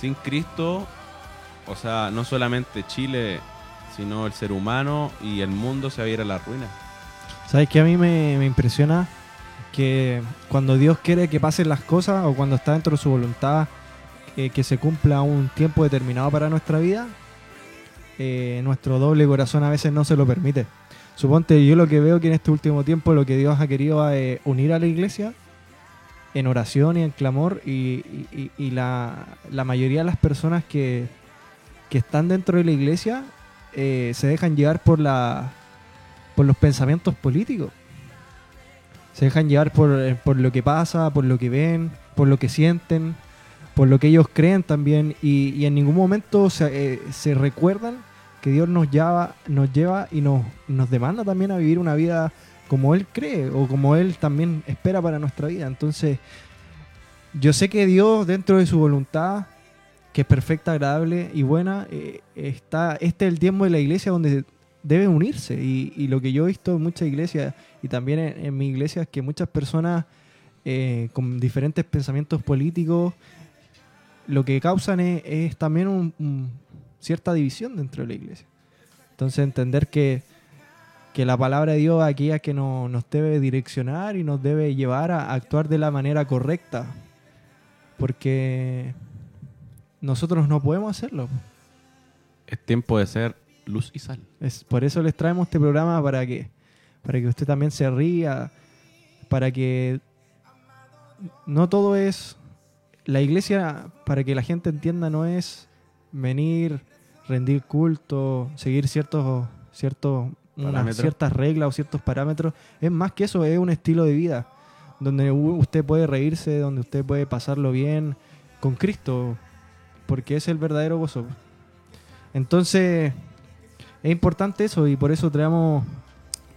sin Cristo, o sea, no solamente Chile, sino el ser humano y el mundo se va a ir a la ruina. ¿Sabes que a mí me impresiona? Que cuando Dios quiere que pasen las cosas o cuando está dentro de su voluntad eh, que se cumpla un tiempo determinado para nuestra vida, eh, nuestro doble corazón a veces no se lo permite. Suponte, yo lo que veo que en este último tiempo lo que Dios ha querido es unir a la iglesia en oración y en clamor y, la, mayoría de las personas que, que están dentro de la iglesia eh, se dejan llevar por la por los pensamientos políticos. Se dejan llevar por, eh, por lo que pasa, por lo que ven, por lo que sienten, por lo que ellos creen también. Y, en ningún momento se, eh, se recuerdan que Dios nos lleva, nos lleva y nos, nos demanda también a vivir una vida como Él cree o como Él también espera para nuestra vida. Entonces, yo sé que Dios, dentro de su voluntad, que es perfecta, agradable y buena, eh, está, este es el tiempo de la iglesia donde debe unirse. Y, y lo que yo he visto en muchas iglesias y también en, en mi iglesia es que muchas personas eh, con diferentes pensamientos políticos lo que causan es, es también un- un- cierta división dentro de la iglesia. Entonces entender que, que la palabra de Dios es aquella que no- nos debe direccionar y nos debe llevar a actuar de la manera correcta. Porque nosotros no podemos hacerlo. Es tiempo de ser luz y sal. Es, por eso les traemos este programa para que, para que usted también se ría, para que no todo es la iglesia, para que la gente entienda, no es venir, rendir culto, seguir ciertos, ciertos unas ciertas reglas o ciertos parámetros. Es más que eso, es un estilo de vida donde usted puede reírse, donde usted puede pasarlo bien con Cristo, porque es el verdadero gozo. Entonces, es importante eso y por eso traemos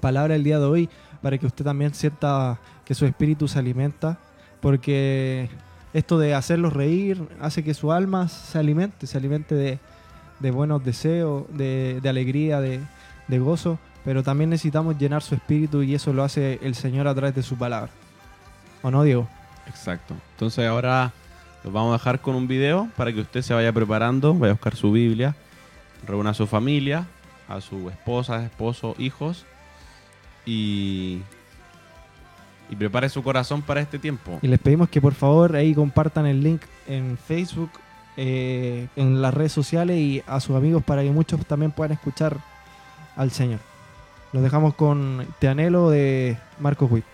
palabra el día de hoy para que usted también sienta que su espíritu se alimenta, porque esto de hacerlos reír hace que su alma se alimente, se alimente de, buenos deseos, de, de alegría, de, de gozo, pero también necesitamos llenar su espíritu y eso lo hace el Señor a través de su palabra. ¿O no, Diego? Exacto. Entonces ahora Los vamos a dejar con un video para que usted se vaya preparando, vaya a buscar su Biblia, reúna a su familia, a su esposa, esposo, hijos y, y prepare su corazón para este tiempo. Y les pedimos que por favor ahí compartan el link en Facebook, eh, en las redes sociales y a sus amigos para que muchos también puedan escuchar al Señor. Los dejamos con Te Anhelo de Marcos Witt.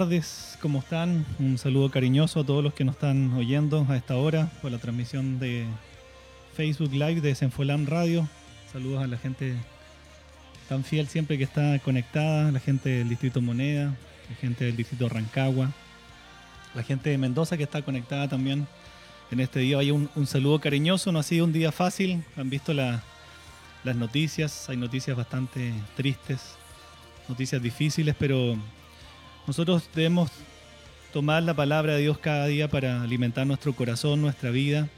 Tardes, ¿cómo están? Un saludo cariñoso a todos los que nos están oyendo a esta hora por la transmisión de Facebook Live de Senfolam Radio. Saludos a la gente tan fiel siempre que está conectada, la gente del Distrito Moneda, la gente del Distrito Rancagua, la gente de Mendoza que está conectada también en este día. Hay un, saludo cariñoso, no ha sido un día fácil, han visto la- las noticias, hay noticias bastante tristes, noticias difíciles, pero nosotros debemos tomar la palabra de Dios cada día para alimentar nuestro corazón, nuestra vida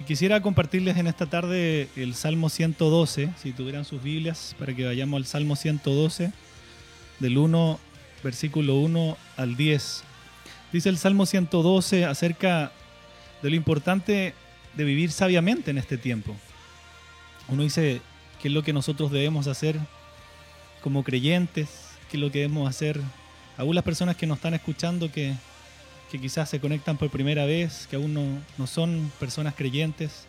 Y quisiera compartirles en esta tarde el Salmo 112, si tuvieran sus Biblias, para que vayamos al Salmo 112, del 1, versículo 1 al 10. Dice el Salmo 112 acerca de lo importante de vivir sabiamente en este tiempo. Uno dice qué es lo que nosotros debemos hacer como creyentes, qué es lo que debemos hacer, las personas que nos están escuchando que, que quizás se conectan por primera vez, que aún no, no son personas creyentes.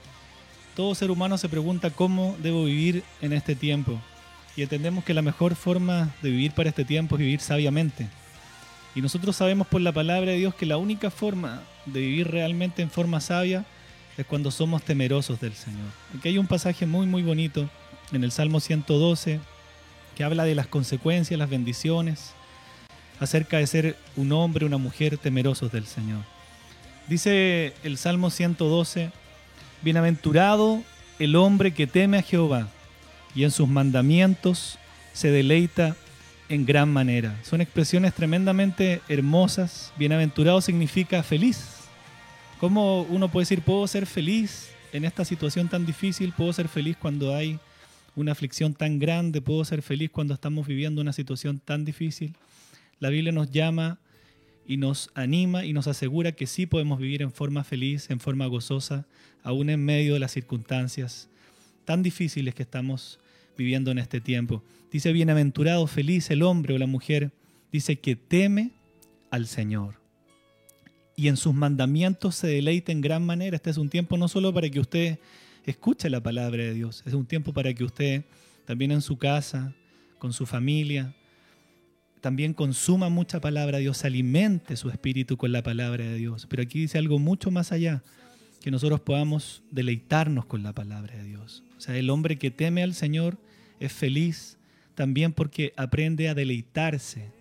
Todo ser humano se pregunta cómo debo vivir en este tiempo. Y entendemos que la mejor forma de vivir para este tiempo es vivir sabiamente. Y nosotros sabemos por la palabra de Dios que la única forma de vivir realmente en forma sabia es cuando somos temerosos del Señor. Aquí hay un pasaje muy muy bonito en el Salmo 112 que habla de las consecuencias, las bendiciones, acerca de ser un hombre, una mujer temerosos del Señor. Dice el Salmo 112, Bienaventurado el hombre que teme a Jehová y en sus mandamientos se deleita en gran manera. Son expresiones tremendamente hermosas. Bienaventurado significa feliz. ¿Cómo uno puede decir, puedo ser feliz en esta situación tan difícil? ¿Puedo ser feliz cuando hay una aflicción tan grande? ¿Puedo ser feliz cuando estamos viviendo una situación tan difícil? La Biblia nos llama y nos anima y nos asegura que sí podemos vivir en forma feliz, en forma gozosa, aún en medio de las circunstancias tan difíciles que estamos viviendo en este tiempo. Dice, bienaventurado, feliz el hombre o la mujer, dice que teme al Señor. Y en sus mandamientos se deleita en gran manera. Este es un tiempo no solo para que usted escuche la palabra de Dios, es un tiempo para que usted también en su casa, con su familia, también consuma mucha palabra de Dios, alimente su espíritu con la palabra de Dios. Pero aquí dice algo mucho más allá, que nosotros podamos deleitarnos con la palabra de Dios. O sea, el hombre que teme al Señor es feliz también porque aprende a deleitarse.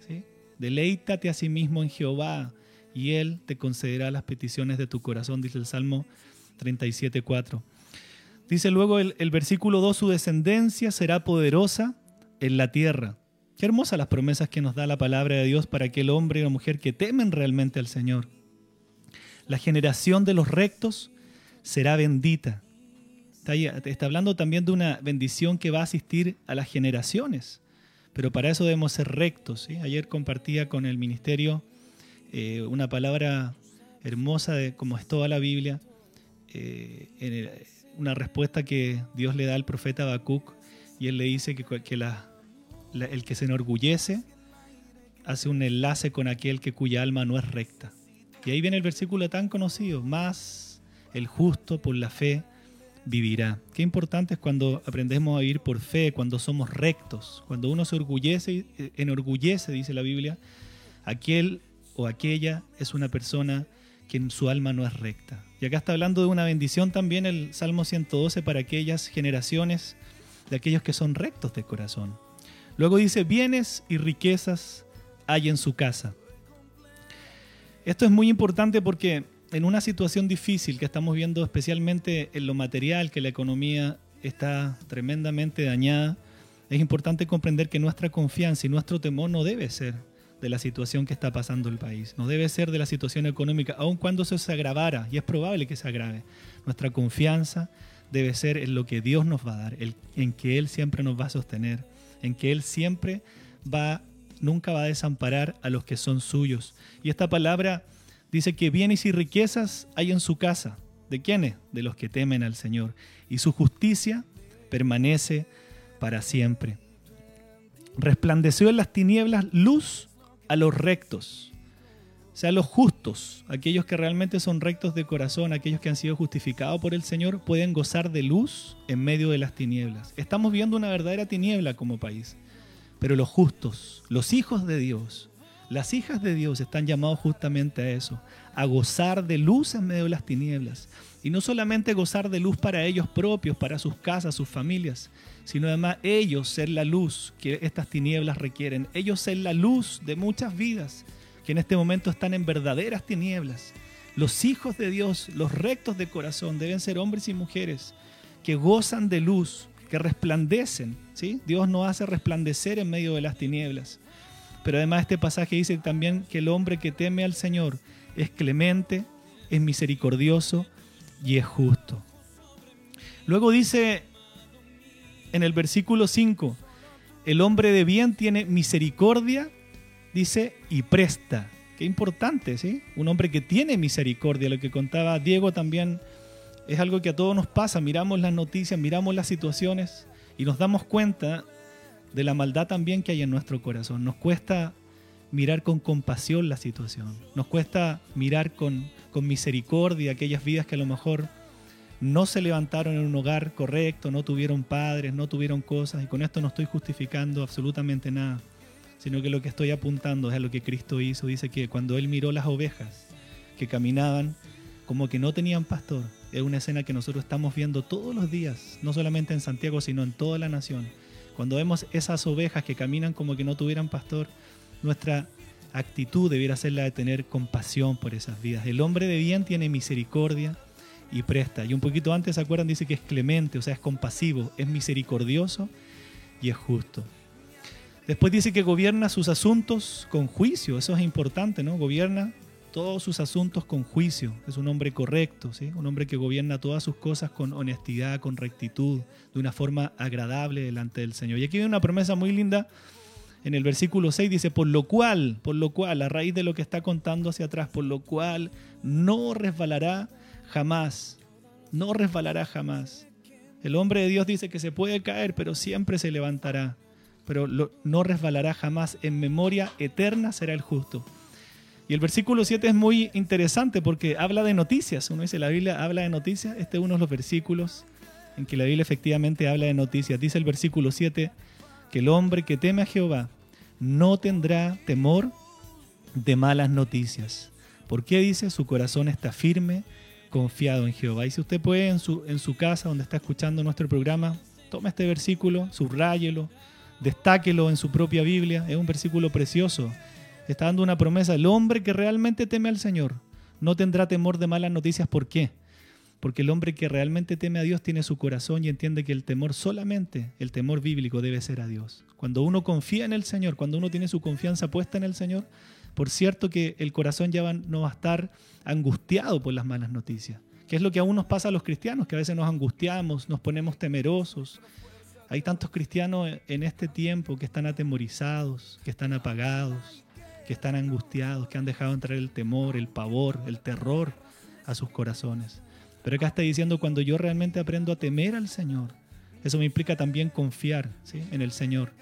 Deleítate a sí mismo en Jehová y Él te concederá las peticiones de tu corazón, dice el Salmo 37.4. Dice luego el, el versículo 2, su descendencia será poderosa en la tierra. Qué hermosas las promesas que nos da la palabra de Dios para aquel hombre y la mujer que temen realmente al Señor. La generación de los rectos será bendita. Está, hablando también de una bendición que va a asistir a las generaciones. Pero para eso debemos ser rectos. Ayer compartía con el ministerio eh, una palabra hermosa de como es toda la Biblia, eh, en una respuesta que Dios le da al profeta Habacuc y él le dice que, que la- el que se enorgullece hace un enlace con aquel que cuya alma no es recta. Y ahí viene el versículo tan conocido, más el justo por la fe vivirá. Qué importante es cuando aprendemos a vivir por fe, cuando somos rectos, cuando uno se orgullece, eh, enorgullece, dice la Biblia, aquel o aquella es una persona que en su alma no es recta. Y acá está hablando de una bendición también el Salmo 112 para aquellas generaciones de aquellos que son rectos de corazón. Luego dice, bienes y riquezas hay en su casa. Esto es muy importante porque en una situación difícil que estamos viendo especialmente en lo material, que la economía está tremendamente dañada, es importante comprender que nuestra confianza y nuestro temor no debe ser de la situación que está pasando el país, no debe ser de la situación económica, aun cuando se agravara, y es probable que se agrave. Nuestra confianza debe ser en lo que Dios nos va a dar, en que Él siempre nos va a sostener, en que Él siempre va, nunca va a desamparar a los que son suyos. Y esta palabra dice que bienes y riquezas hay en su casa. ¿De quiénes? De los que temen al Señor. Y su justicia permanece para siempre. Resplandeció en las tinieblas luz a los rectos. O sea, los justos, aquellos que realmente son rectos de corazón, aquellos que han sido justificados por el Señor, pueden gozar de luz en medio de las tinieblas. Estamos viendo una verdadera tiniebla como país. Pero los justos, los hijos de Dios, las hijas de Dios están llamados justamente a eso, a gozar de luz en medio de las tinieblas. Y no solamente gozar de luz para ellos propios, para sus casas, sus familias, sino además ellos ser la luz que estas tinieblas requieren. Ellos ser la luz de muchas vidas que en este momento están en verdaderas tinieblas. Los hijos de Dios, los rectos de corazón, deben ser hombres y mujeres que gozan de luz, que resplandecen. Dios nos hace resplandecer en medio de las tinieblas. Pero además este pasaje dice también que el hombre que teme al Señor es clemente, es misericordioso y es justo. Luego dice en el versículo 5, el hombre de bien tiene misericordia, dice, y presta. Qué importante, ¿sí? Un hombre que tiene misericordia, lo que contaba Diego también es algo que a todos nos pasa. Miramos las noticias, miramos las situaciones y nos damos cuenta de la maldad también que hay en nuestro corazón. Nos cuesta mirar con compasión la situación. Nos cuesta mirar con, con misericordia aquellas vidas que a lo mejor no se levantaron en un hogar correcto, no tuvieron padres, no tuvieron cosas. Y con esto no estoy justificando absolutamente nada, sino que lo que estoy apuntando es a lo que Cristo hizo. Dice que cuando Él miró las ovejas que caminaban como que no tenían pastor, es una escena que nosotros estamos viendo todos los días, no solamente en Santiago, sino en toda la nación. Cuando vemos esas ovejas que caminan como que no tuvieran pastor, nuestra actitud debiera ser la de tener compasión por esas vidas. El hombre de bien tiene misericordia y presta. Y un poquito antes, ¿se acuerdan? Dice que es clemente, o sea, es compasivo, es misericordioso y es justo. Después dice que gobierna sus asuntos con juicio, eso es importante, ¿no? Gobierna todos sus asuntos con juicio, es un hombre correcto, ¿sí? Un hombre que gobierna todas sus cosas con honestidad, con rectitud, de una forma agradable delante del Señor. Y aquí hay una promesa muy linda en el versículo 6 dice, por lo cual, por lo cual, a raíz de lo que está contando hacia atrás, por lo cual no resbalará jamás, no resbalará jamás. El hombre de Dios dice que se puede caer, pero siempre se levantará, pero lo- no resbalará jamás. En memoria eterna será el justo. Y el versículo 7 es muy interesante porque habla de noticias. Uno dice, la Biblia habla de noticias. Este es uno de los versículos en que la Biblia efectivamente habla de noticias. Dice el versículo 7 que el hombre que teme a Jehová no tendrá temor de malas noticias. ¿Por qué dice? Su corazón está firme, confiado en Jehová. Y si usted puede en su, en su casa, donde está escuchando nuestro programa, tome este versículo, subráyelo, destáquelo en su propia Biblia. Es un versículo precioso. Está dando una promesa. El hombre que realmente teme al Señor no tendrá temor de malas noticias. ¿Por qué? Porque el hombre que realmente teme a Dios tiene su corazón y entiende que el temor solamente, el temor bíblico debe ser a Dios. Cuando uno confía en el Señor, cuando uno tiene su confianza puesta en el Señor, por cierto que el corazón ya no va a estar angustiado por las malas noticias. Que es lo que aún nos pasa a los cristianos, que a veces nos angustiamos, nos ponemos temerosos. Hay tantos cristianos en este tiempo que están atemorizados, que están apagados, que están angustiados, que han dejado entrar el temor, el pavor, el terror a sus corazones. Pero acá está diciendo, cuando yo realmente aprendo a temer al Señor, eso me implica también confiar en el Señor.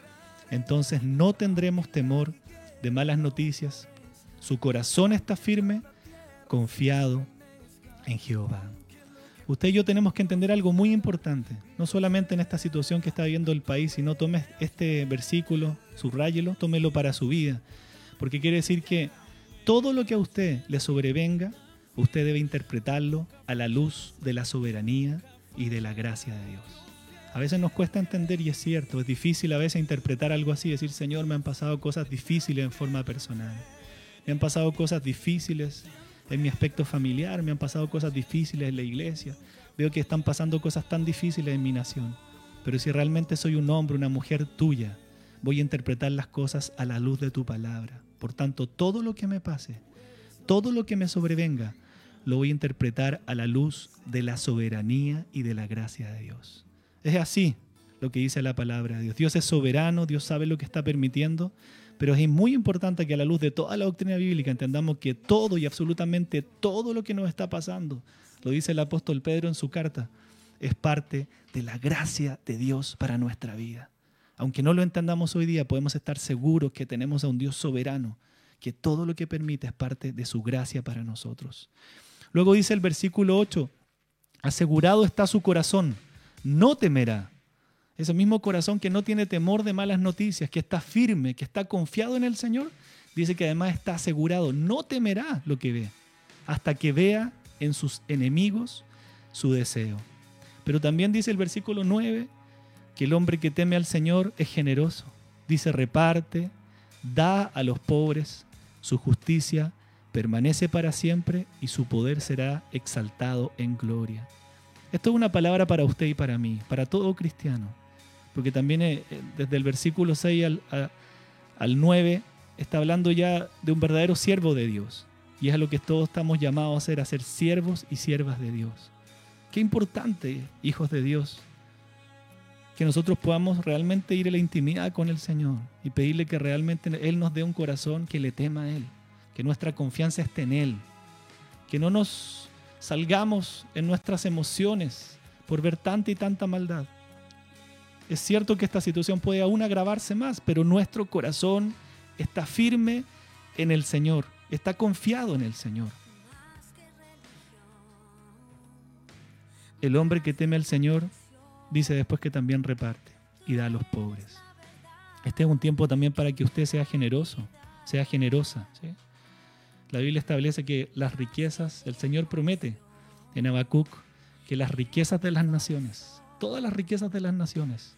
Entonces no tendremos temor de malas noticias. Su corazón está firme, confiado en Jehová. Usted y yo tenemos que entender algo muy importante, no solamente en esta situación que está viviendo el país, sino tome este versículo, subráyelo, tómelo para su vida, porque quiere decir que todo lo que a usted le sobrevenga, usted debe interpretarlo a la luz de la soberanía y de la gracia de Dios. A veces nos cuesta entender y es cierto, es difícil a veces interpretar algo así, decir, Señor, me han pasado cosas difíciles en forma personal, me han pasado cosas difíciles en mi aspecto familiar, me han pasado cosas difíciles en la iglesia, veo que están pasando cosas tan difíciles en mi nación, pero si realmente soy un hombre, una mujer tuya, voy a interpretar las cosas a la luz de tu palabra. Por tanto, todo lo que me pase, todo lo que me sobrevenga, lo voy a interpretar a la luz de la soberanía y de la gracia de Dios. Es así lo que dice la palabra de Dios. Dios es soberano, Dios sabe lo que está permitiendo, pero es muy importante que a la luz de toda la doctrina bíblica entendamos que todo y absolutamente todo lo que nos está pasando, lo dice el apóstol Pedro en su carta, es parte de la gracia de Dios para nuestra vida. Aunque no lo entendamos hoy día, podemos estar seguros que tenemos a un Dios soberano, que todo lo que permite es parte de su gracia para nosotros. Luego dice el versículo 8, asegurado está su corazón, no temerá. Ese mismo corazón que no tiene temor de malas noticias, que está firme, que está confiado en el Señor, dice que además está asegurado, no temerá lo que ve, hasta que vea en sus enemigos su deseo. Pero también dice el versículo 9 que el hombre que teme al Señor es generoso. Dice, reparte, da a los pobres, su justicia permanece para siempre y su poder será exaltado en gloria. Esto es una palabra para usted y para mí, para todo cristiano, porque también eh, desde el versículo 6 al, a- al 9 está hablando ya de un verdadero siervo de Dios, y es a lo que todos estamos llamados a ser, a ser siervos y siervas de Dios. Qué importante, hijos de Dios, que nosotros podamos realmente ir a la intimidad con el Señor y pedirle que realmente Él nos dé un corazón que le tema a Él, que nuestra confianza esté en Él, que no nos salgamos en nuestras emociones por ver tanta y tanta maldad. Es cierto que esta situación puede aún agravarse más, pero nuestro corazón está firme en el Señor, está confiado en el Señor. El hombre que teme al Señor dice después que también reparte y da a los pobres. Este es un tiempo también para que usted sea generoso, sea generosa. La Biblia establece que las riquezas, el Señor promete en Habacuc que las riquezas de las naciones, todas las riquezas de las naciones,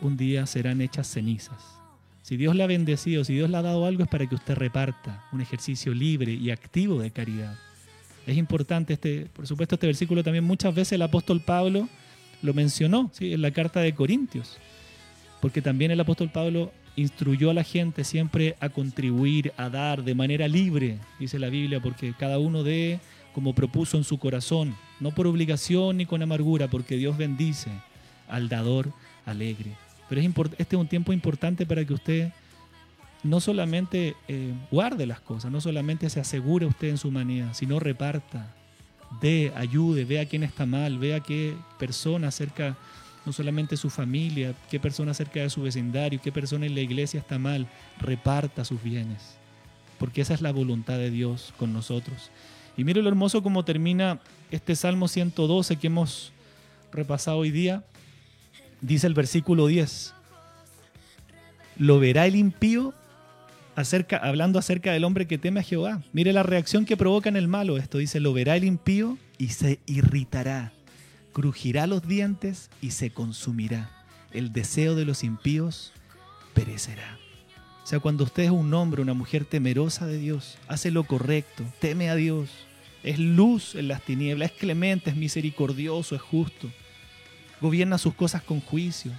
un día serán hechas cenizas. Si Dios le ha bendecido, si Dios le ha dado algo es para que usted reparta un ejercicio libre y activo de caridad. Es importante este, por supuesto, este versículo también muchas veces el apóstol Pablo lo mencionó en la carta de Corintios, porque también el apóstol Pablo instruyó a la gente siempre a contribuir, a dar de manera libre, dice la Biblia, porque cada uno dé como propuso en su corazón, no por obligación ni con amargura, porque Dios bendice al dador alegre. Pero es este es un tiempo importante para que usted no solamente eh, guarde las cosas, no solamente se asegure usted en su humanidad, sino reparta, dé, ayude, vea quién está mal, vea qué persona cerca, no solamente su familia, qué persona cerca de su vecindario, qué persona en la iglesia está mal, reparta sus bienes, porque esa es la voluntad de Dios con nosotros. Y mire lo hermoso como termina este Salmo 112 que hemos repasado hoy día. Dice el versículo 10, lo verá el impío hablando acerca del hombre que teme a Jehová. Mire la reacción que provoca en el malo esto. Dice, lo verá el impío y se irritará, crujirá los dientes y se consumirá. El deseo de los impíos perecerá. O sea, cuando usted es un hombre, una mujer temerosa de Dios, hace lo correcto, teme a Dios, es luz en las tinieblas, es clemente, es misericordioso, es justo, gobierna sus cosas con juicio,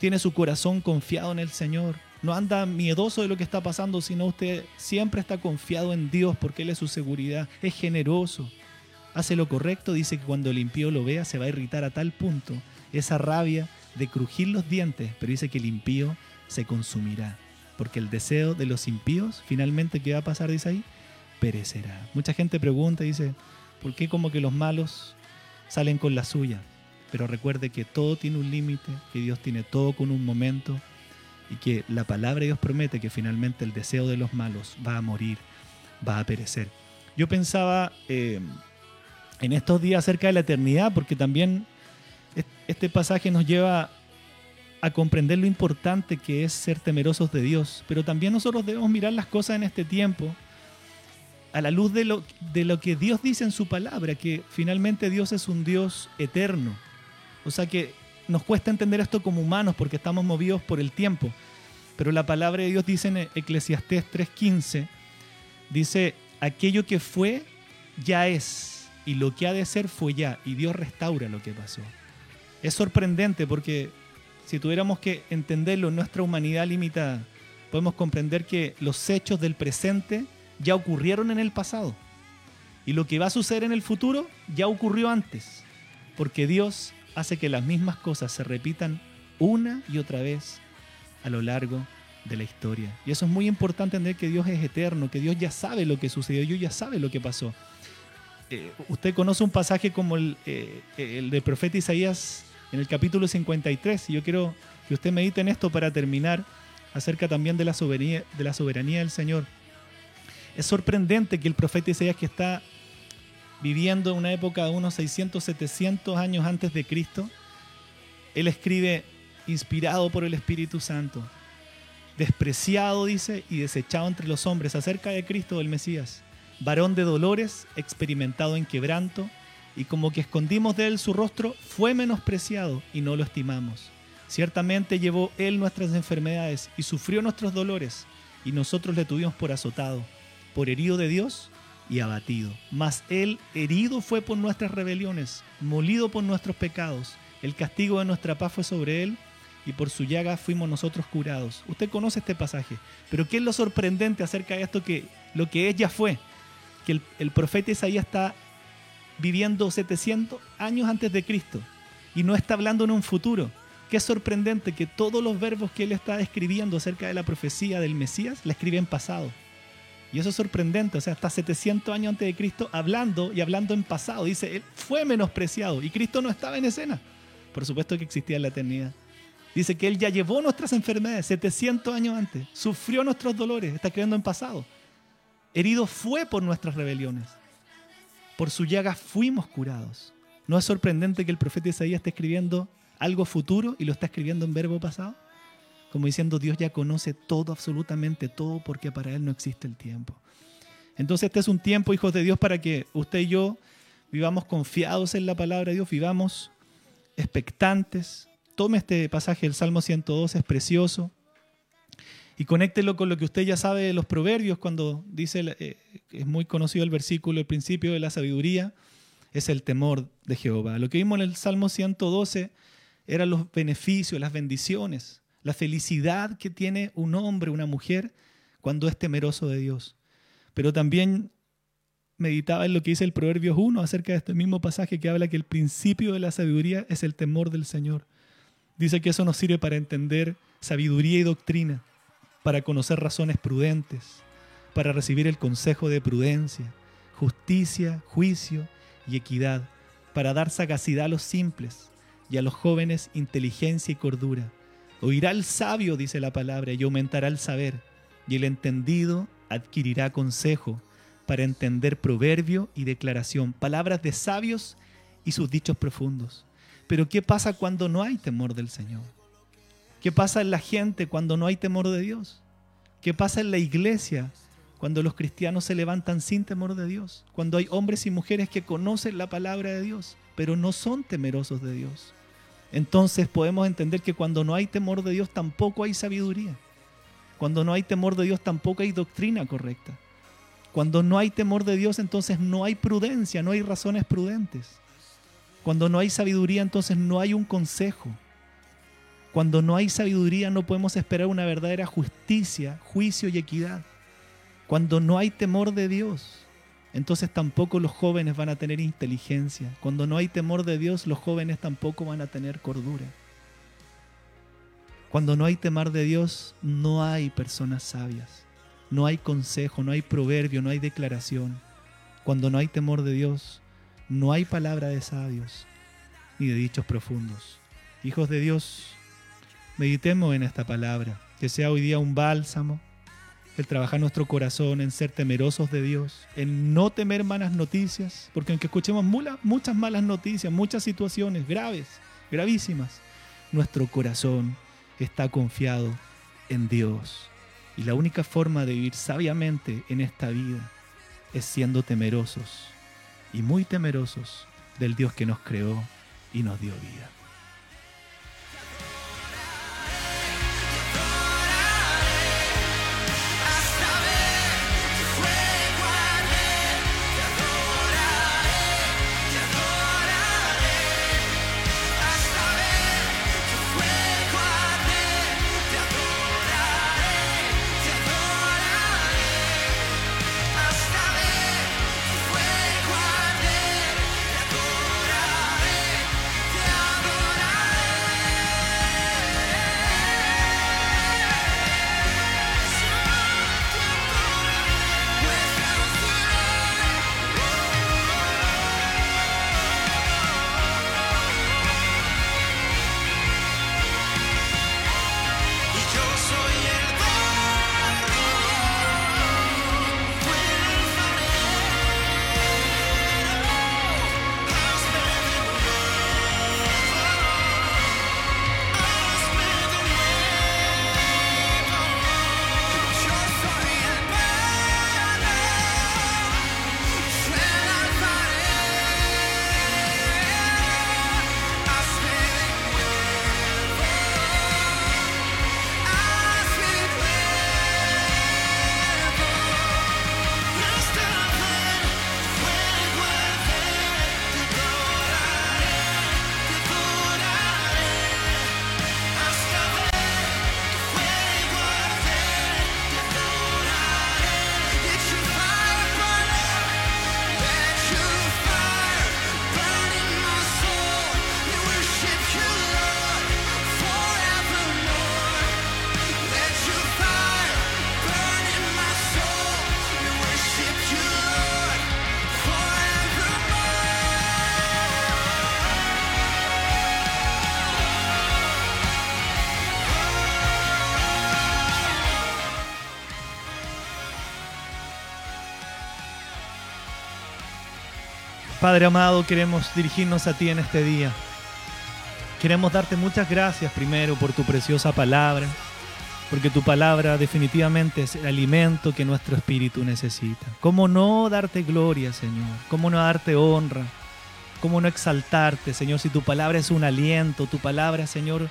tiene su corazón confiado en el Señor, no anda miedoso de lo que está pasando, sino usted siempre está confiado en Dios porque Él es su seguridad, es generoso, hace lo correcto, dice que cuando el impío lo vea se va a irritar a tal punto esa rabia de crujir los dientes, pero dice que el impío se consumirá, porque el deseo de los impíos, finalmente, ¿qué va a pasar? Dice ahí, perecerá. Mucha gente pregunta y dice, ¿por qué como que los malos salen con la suya? Pero recuerde que todo tiene un límite, que Dios tiene todo con un momento y que la palabra de Dios promete que finalmente el deseo de los malos va a morir, va a perecer. Yo pensaba eh, en estos días acerca de la eternidad, porque también est- este pasaje nos lleva a comprender lo importante que es ser temerosos de Dios, pero también nosotros debemos mirar las cosas en este tiempo a la luz de lo, de lo que Dios dice en su palabra, que finalmente Dios es un Dios eterno. O sea que nos cuesta entender esto como humanos porque estamos movidos por el tiempo. Pero la palabra de Dios dice en Eclesiastés 3:15, dice, aquello que fue ya es, y lo que ha de ser fue ya, y Dios restaura lo que pasó. Es sorprendente porque si tuviéramos que entenderlo en nuestra humanidad limitada, podemos comprender que los hechos del presente ya ocurrieron en el pasado. Y lo que va a suceder en el futuro ya ocurrió antes. Porque Dios hace que las mismas cosas se repitan una y otra vez a lo largo de la historia. Y eso es muy importante entender que Dios es eterno, que Dios ya sabe lo que sucedió, Dios ya sabe lo que pasó. Eh, usted conoce un pasaje como el, eh, el del profeta Isaías en el capítulo 53, y yo quiero que usted medite en esto para terminar acerca también de la soberanía, de la soberanía del Señor. Es sorprendente que el profeta Isaías que está viviendo en una época de unos 600, 700 años antes de Cristo, él escribe inspirado por el Espíritu Santo, despreciado, dice, y desechado entre los hombres acerca de Cristo del Mesías, varón de dolores, experimentado en quebranto, y como que escondimos de él su rostro, fue menospreciado y no lo estimamos. Ciertamente llevó él nuestras enfermedades y sufrió nuestros dolores, y nosotros le tuvimos por azotado, por herido de Dios y abatido. Mas él herido fue por nuestras rebeliones, molido por nuestros pecados. El castigo de nuestra paz fue sobre él, y por su llaga fuimos nosotros curados. Usted conoce este pasaje, pero ¿qué es lo sorprendente acerca de esto? Que lo que es ya fue, que el, el profeta Isaías está viviendo 700 años antes de Cristo y no está hablando en un futuro. Qué sorprendente que todos los verbos que él está escribiendo acerca de la profecía del Mesías la escribe en pasado. Y eso es sorprendente, o sea, hasta 700 años antes de Cristo hablando y hablando en pasado. Dice, él fue menospreciado y Cristo no estaba en escena. Por supuesto que existía en la eternidad. Dice que él ya llevó nuestras enfermedades 700 años antes, sufrió nuestros dolores, está escribiendo en pasado. Herido fue por nuestras rebeliones. Por su llaga fuimos curados. ¿No es sorprendente que el profeta Isaías esté escribiendo algo futuro y lo está escribiendo en verbo pasado? Como diciendo, Dios ya conoce todo, absolutamente todo, porque para Él no existe el tiempo. Entonces este es un tiempo, hijos de Dios, para que usted y yo vivamos confiados en la palabra de Dios, vivamos expectantes. Tome este pasaje del Salmo 102, es precioso. Y conéctelo con lo que usted ya sabe de los proverbios, cuando dice, eh, es muy conocido el versículo, el principio de la sabiduría, es el temor de Jehová. Lo que vimos en el Salmo 112 eran los beneficios, las bendiciones, la felicidad que tiene un hombre, una mujer, cuando es temeroso de Dios. Pero también meditaba en lo que dice el Proverbios 1 acerca de este mismo pasaje que habla que el principio de la sabiduría es el temor del Señor. Dice que eso nos sirve para entender sabiduría y doctrina, para conocer razones prudentes, para recibir el consejo de prudencia, justicia, juicio y equidad, para dar sagacidad a los simples y a los jóvenes inteligencia y cordura. Oirá el sabio, dice la palabra, y aumentará el saber, y el entendido adquirirá consejo para entender proverbio y declaración, palabras de sabios y sus dichos profundos. Pero ¿qué pasa cuando no hay temor del Señor? ¿Qué pasa en la gente cuando no hay temor de Dios? ¿Qué pasa en la iglesia cuando los cristianos se levantan sin temor de Dios? Cuando hay hombres y mujeres que conocen la palabra de Dios, pero no son temerosos de Dios. Entonces podemos entender que cuando no hay temor de Dios tampoco hay sabiduría. Cuando no hay temor de Dios tampoco hay doctrina correcta. Cuando no hay temor de Dios entonces no hay prudencia, no hay razones prudentes. Cuando no hay sabiduría entonces no hay un consejo. Cuando no hay sabiduría no podemos esperar una verdadera justicia, juicio y equidad. Cuando no hay temor de Dios, entonces tampoco los jóvenes van a tener inteligencia. Cuando no hay temor de Dios, los jóvenes tampoco van a tener cordura. Cuando no hay temor de Dios, no hay personas sabias. No hay consejo, no hay proverbio, no hay declaración. Cuando no hay temor de Dios, no hay palabra de sabios ni de dichos profundos. Hijos de Dios, meditemos en esta palabra, que sea hoy día un bálsamo, el trabajar nuestro corazón en ser temerosos de Dios, en no temer malas noticias, porque aunque escuchemos muchas malas noticias, muchas situaciones graves, gravísimas, nuestro corazón está confiado en Dios. Y la única forma de vivir sabiamente en esta vida es siendo temerosos y muy temerosos del Dios que nos creó y nos dio vida. Padre amado, queremos dirigirnos a ti en este día. Queremos darte muchas gracias primero por tu preciosa palabra, porque tu palabra definitivamente es el alimento que nuestro espíritu necesita. ¿Cómo no darte gloria, Señor? ¿Cómo no darte honra? ¿Cómo no exaltarte, Señor, si tu palabra es un aliento, tu palabra, Señor,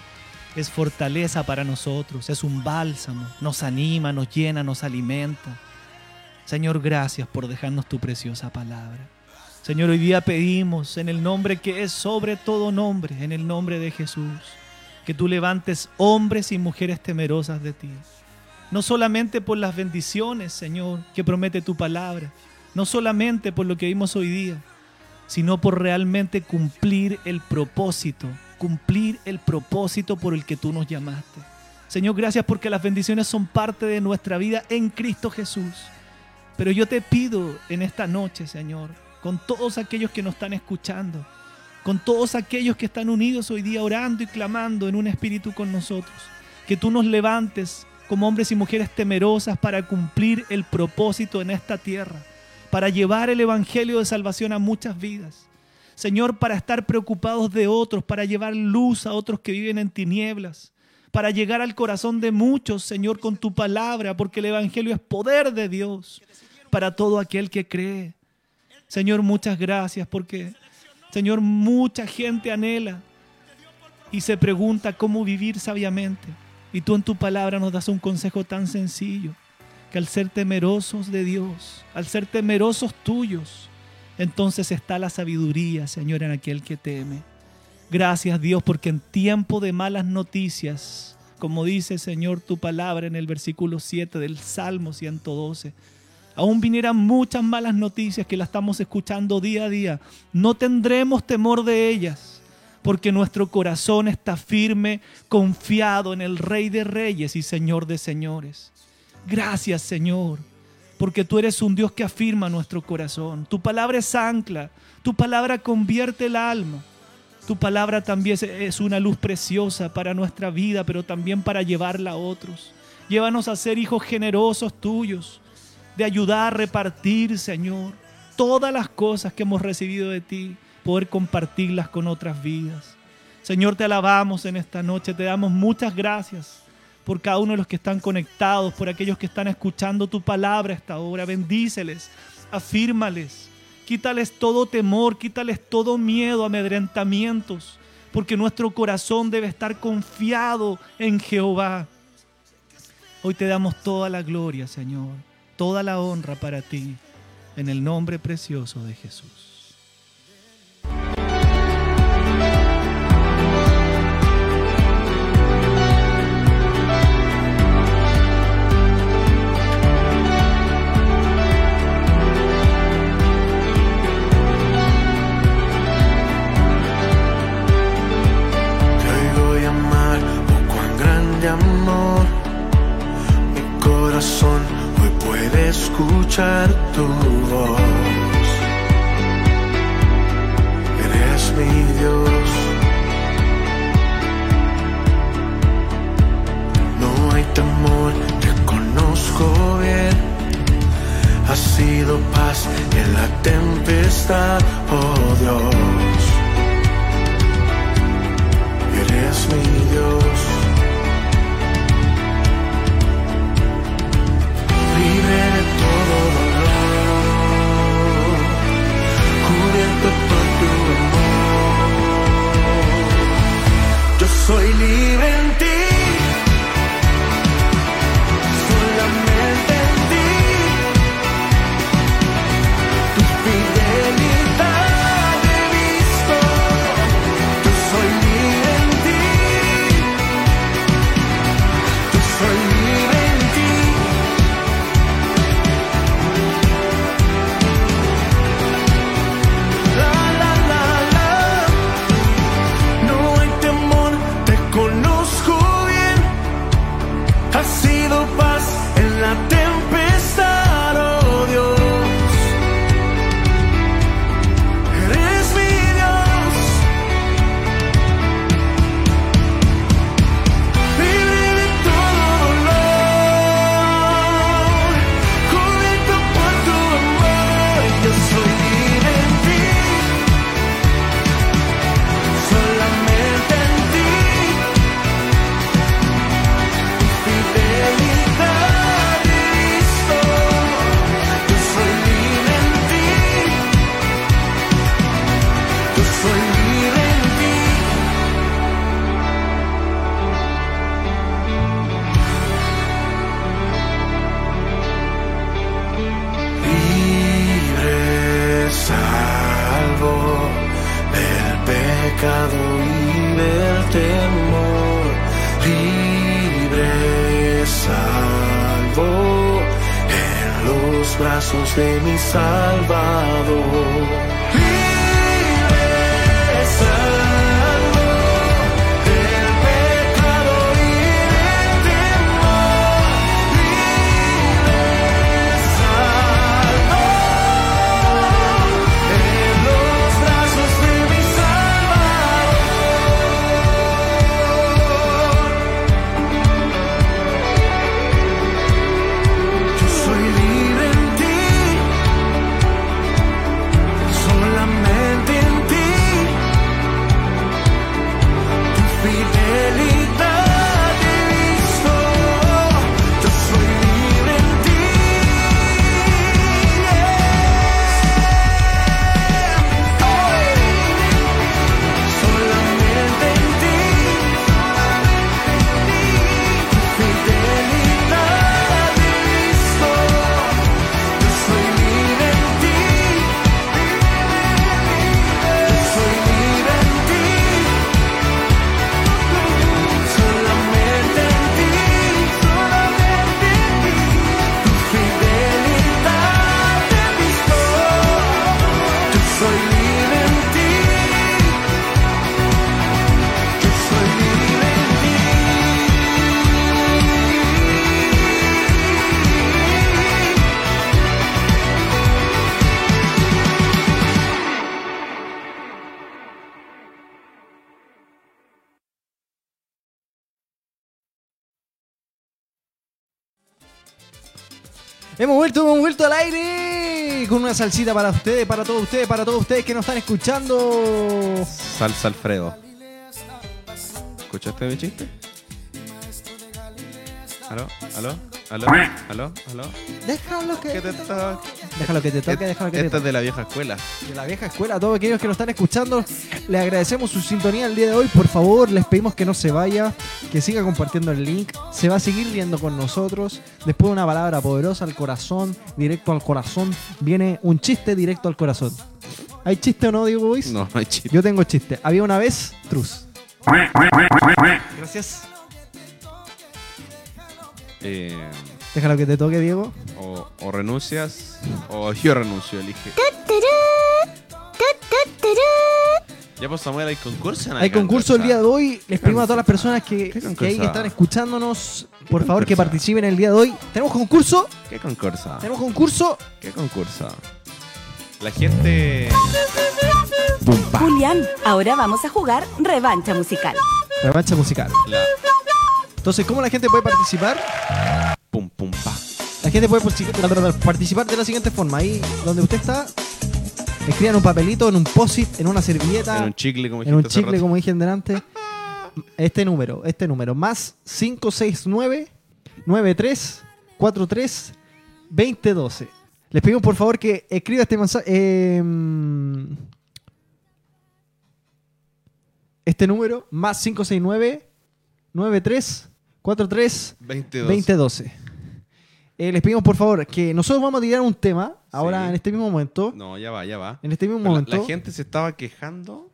es fortaleza para nosotros, es un bálsamo, nos anima, nos llena, nos alimenta. Señor, gracias por dejarnos tu preciosa palabra. Señor, hoy día pedimos en el nombre que es sobre todo nombre, en el nombre de Jesús, que tú levantes hombres y mujeres temerosas de ti. No solamente por las bendiciones, Señor, que promete tu palabra, no solamente por lo que vimos hoy día, sino por realmente cumplir el propósito, cumplir el propósito por el que tú nos llamaste. Señor, gracias porque las bendiciones son parte de nuestra vida en Cristo Jesús. Pero yo te pido en esta noche, Señor, con todos aquellos que nos están escuchando, con todos aquellos que están unidos hoy día orando y clamando en un espíritu con nosotros, que tú nos levantes como hombres y mujeres temerosas para cumplir el propósito en esta tierra, para llevar el Evangelio de salvación a muchas vidas. Señor, para estar preocupados de otros, para llevar luz a otros que viven en tinieblas, para llegar al corazón de muchos, Señor, con tu palabra, porque el Evangelio es poder de Dios para todo aquel que cree. Señor, muchas gracias porque, Señor, mucha gente anhela y se pregunta cómo vivir sabiamente. Y tú en tu palabra nos das un consejo tan sencillo, que al ser temerosos de Dios, al ser temerosos tuyos, entonces está la sabiduría, Señor, en aquel que teme. Gracias Dios, porque en tiempo de malas noticias, como dice Señor tu palabra en el versículo 7 del Salmo 112, aún vinieran muchas malas noticias que las estamos escuchando día a día, no tendremos temor de ellas, porque nuestro corazón está firme, confiado en el Rey de Reyes y Señor de Señores. Gracias Señor, porque tú eres un Dios que afirma nuestro corazón. Tu palabra es ancla, tu palabra convierte el alma. Tu palabra también es una luz preciosa para nuestra vida, pero también para llevarla a otros. Llévanos a ser hijos generosos tuyos, ayudar, repartir, Señor, todas las cosas que hemos recibido de ti, poder compartirlas con otras vidas. Señor, te alabamos en esta noche, te damos muchas gracias por cada uno de los que están conectados, por aquellos que están escuchando tu palabra esta hora. Bendíceles, afírmales, quítales todo temor, quítales todo miedo, amedrentamientos, porque nuestro corazón debe estar confiado en Jehová. Hoy te damos toda la gloria, Señor, toda la honra para ti, en el nombre precioso de Jesús. escuchar tu voz. Eres mi Dios. No hay temor, te conozco bien. Ha sido paz en la tempestad, oh Dios. Eres mi Dios. Libre salvo en los brazos de mi Salvador. Hemos vuelto, hemos vuelto al aire con una salsita para ustedes, para todos ustedes, para todos ustedes que nos están escuchando. Salsa Alfredo. ¿Escuchaste mi chiste? ¿Aló? ¿Aló? ¿Aló? ¿Aló? ¿Aló? Déjalo que, ¿Qué te toque? déjalo que te toque, déjalo que te Esta es de la vieja escuela. de la vieja escuela, a todos aquellos que nos están escuchando, les agradecemos su sintonía el día de hoy. Por favor, les pedimos que no se vaya, que siga compartiendo el link. Se va a seguir riendo con nosotros. Después de una palabra poderosa al corazón, directo al corazón, viene un chiste directo al corazón. ¿Hay chiste o no, Diego Boys? No, no hay chiste. Yo tengo chiste. Había una vez, Truz. Gracias. Eh, Déjalo que te toque, Diego. o, o renuncias o *laughs* yo renuncio, elige. Ya pues Samuel, hay concurso. en Hay concurso el día de hoy. Les pedimos a todas las personas que, ¿Qué que ahí están escuchándonos, por favor, que participen el día de hoy. ¿Tenemos concurso? ¿Qué concurso? ¿Tenemos concurso? ¿Qué concurso? La gente. Julián, ahora vamos a jugar revancha musical. Revancha musical. La Entonces, ¿cómo la gente puede participar? pum pum pa. La gente puede partic- participar de la siguiente forma. Ahí donde usted está, escriban un papelito, en un post-it, en una servilleta, En un chicle, como en un chicle, como dije delante. Este número, este número, más 569 93 43 2012. Les pedimos por favor que escriba este mensaje. eh, este número, más 569 93 43 2012. 2012. Eh, les pedimos por favor que nosotros vamos a tirar un tema ahora Sí. en este mismo momento. No, ya va, ya va. En este mismo momento. La, gente se estaba quejando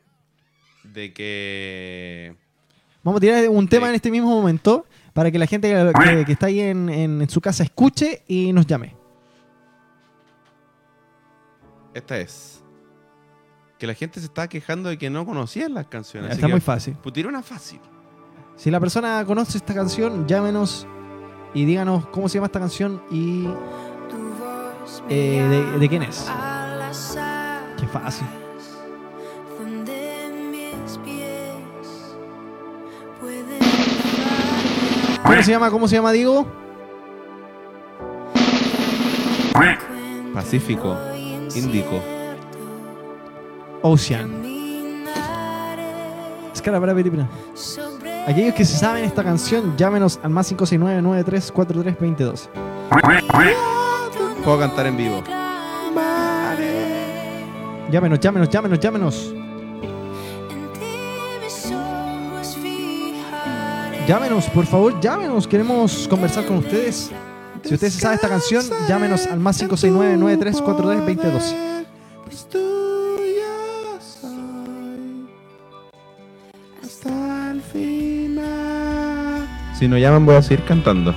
de que. Vamos a tirar un tema en este mismo momento para que la gente que, que- que está ahí en, en- en su casa escuche y nos llame. Esta es. Que la gente se estaba quejando de que no conocían las canciones. así Está que, muy fácil. Pues tira una fácil. Si la persona conoce esta canción, llámenos y díganos cómo se llama esta canción y eh, de, de quién es. Qué fácil. ¿Cómo se llama? ¿Cómo se llama, Diego? Pacífico. Índico. Ocean. Es que la película. Aquellos que se saben esta canción, llámenos al más 569 9343 2012. Puedo cantar en vivo. Llámenos, llámenos, llámenos, llámenos. Llámenos, por favor, llámenos. Queremos conversar con ustedes. Si usted se sabe esta canción, llámenos al más 569 9343 2012. Si no llaman voy a seguir cantando.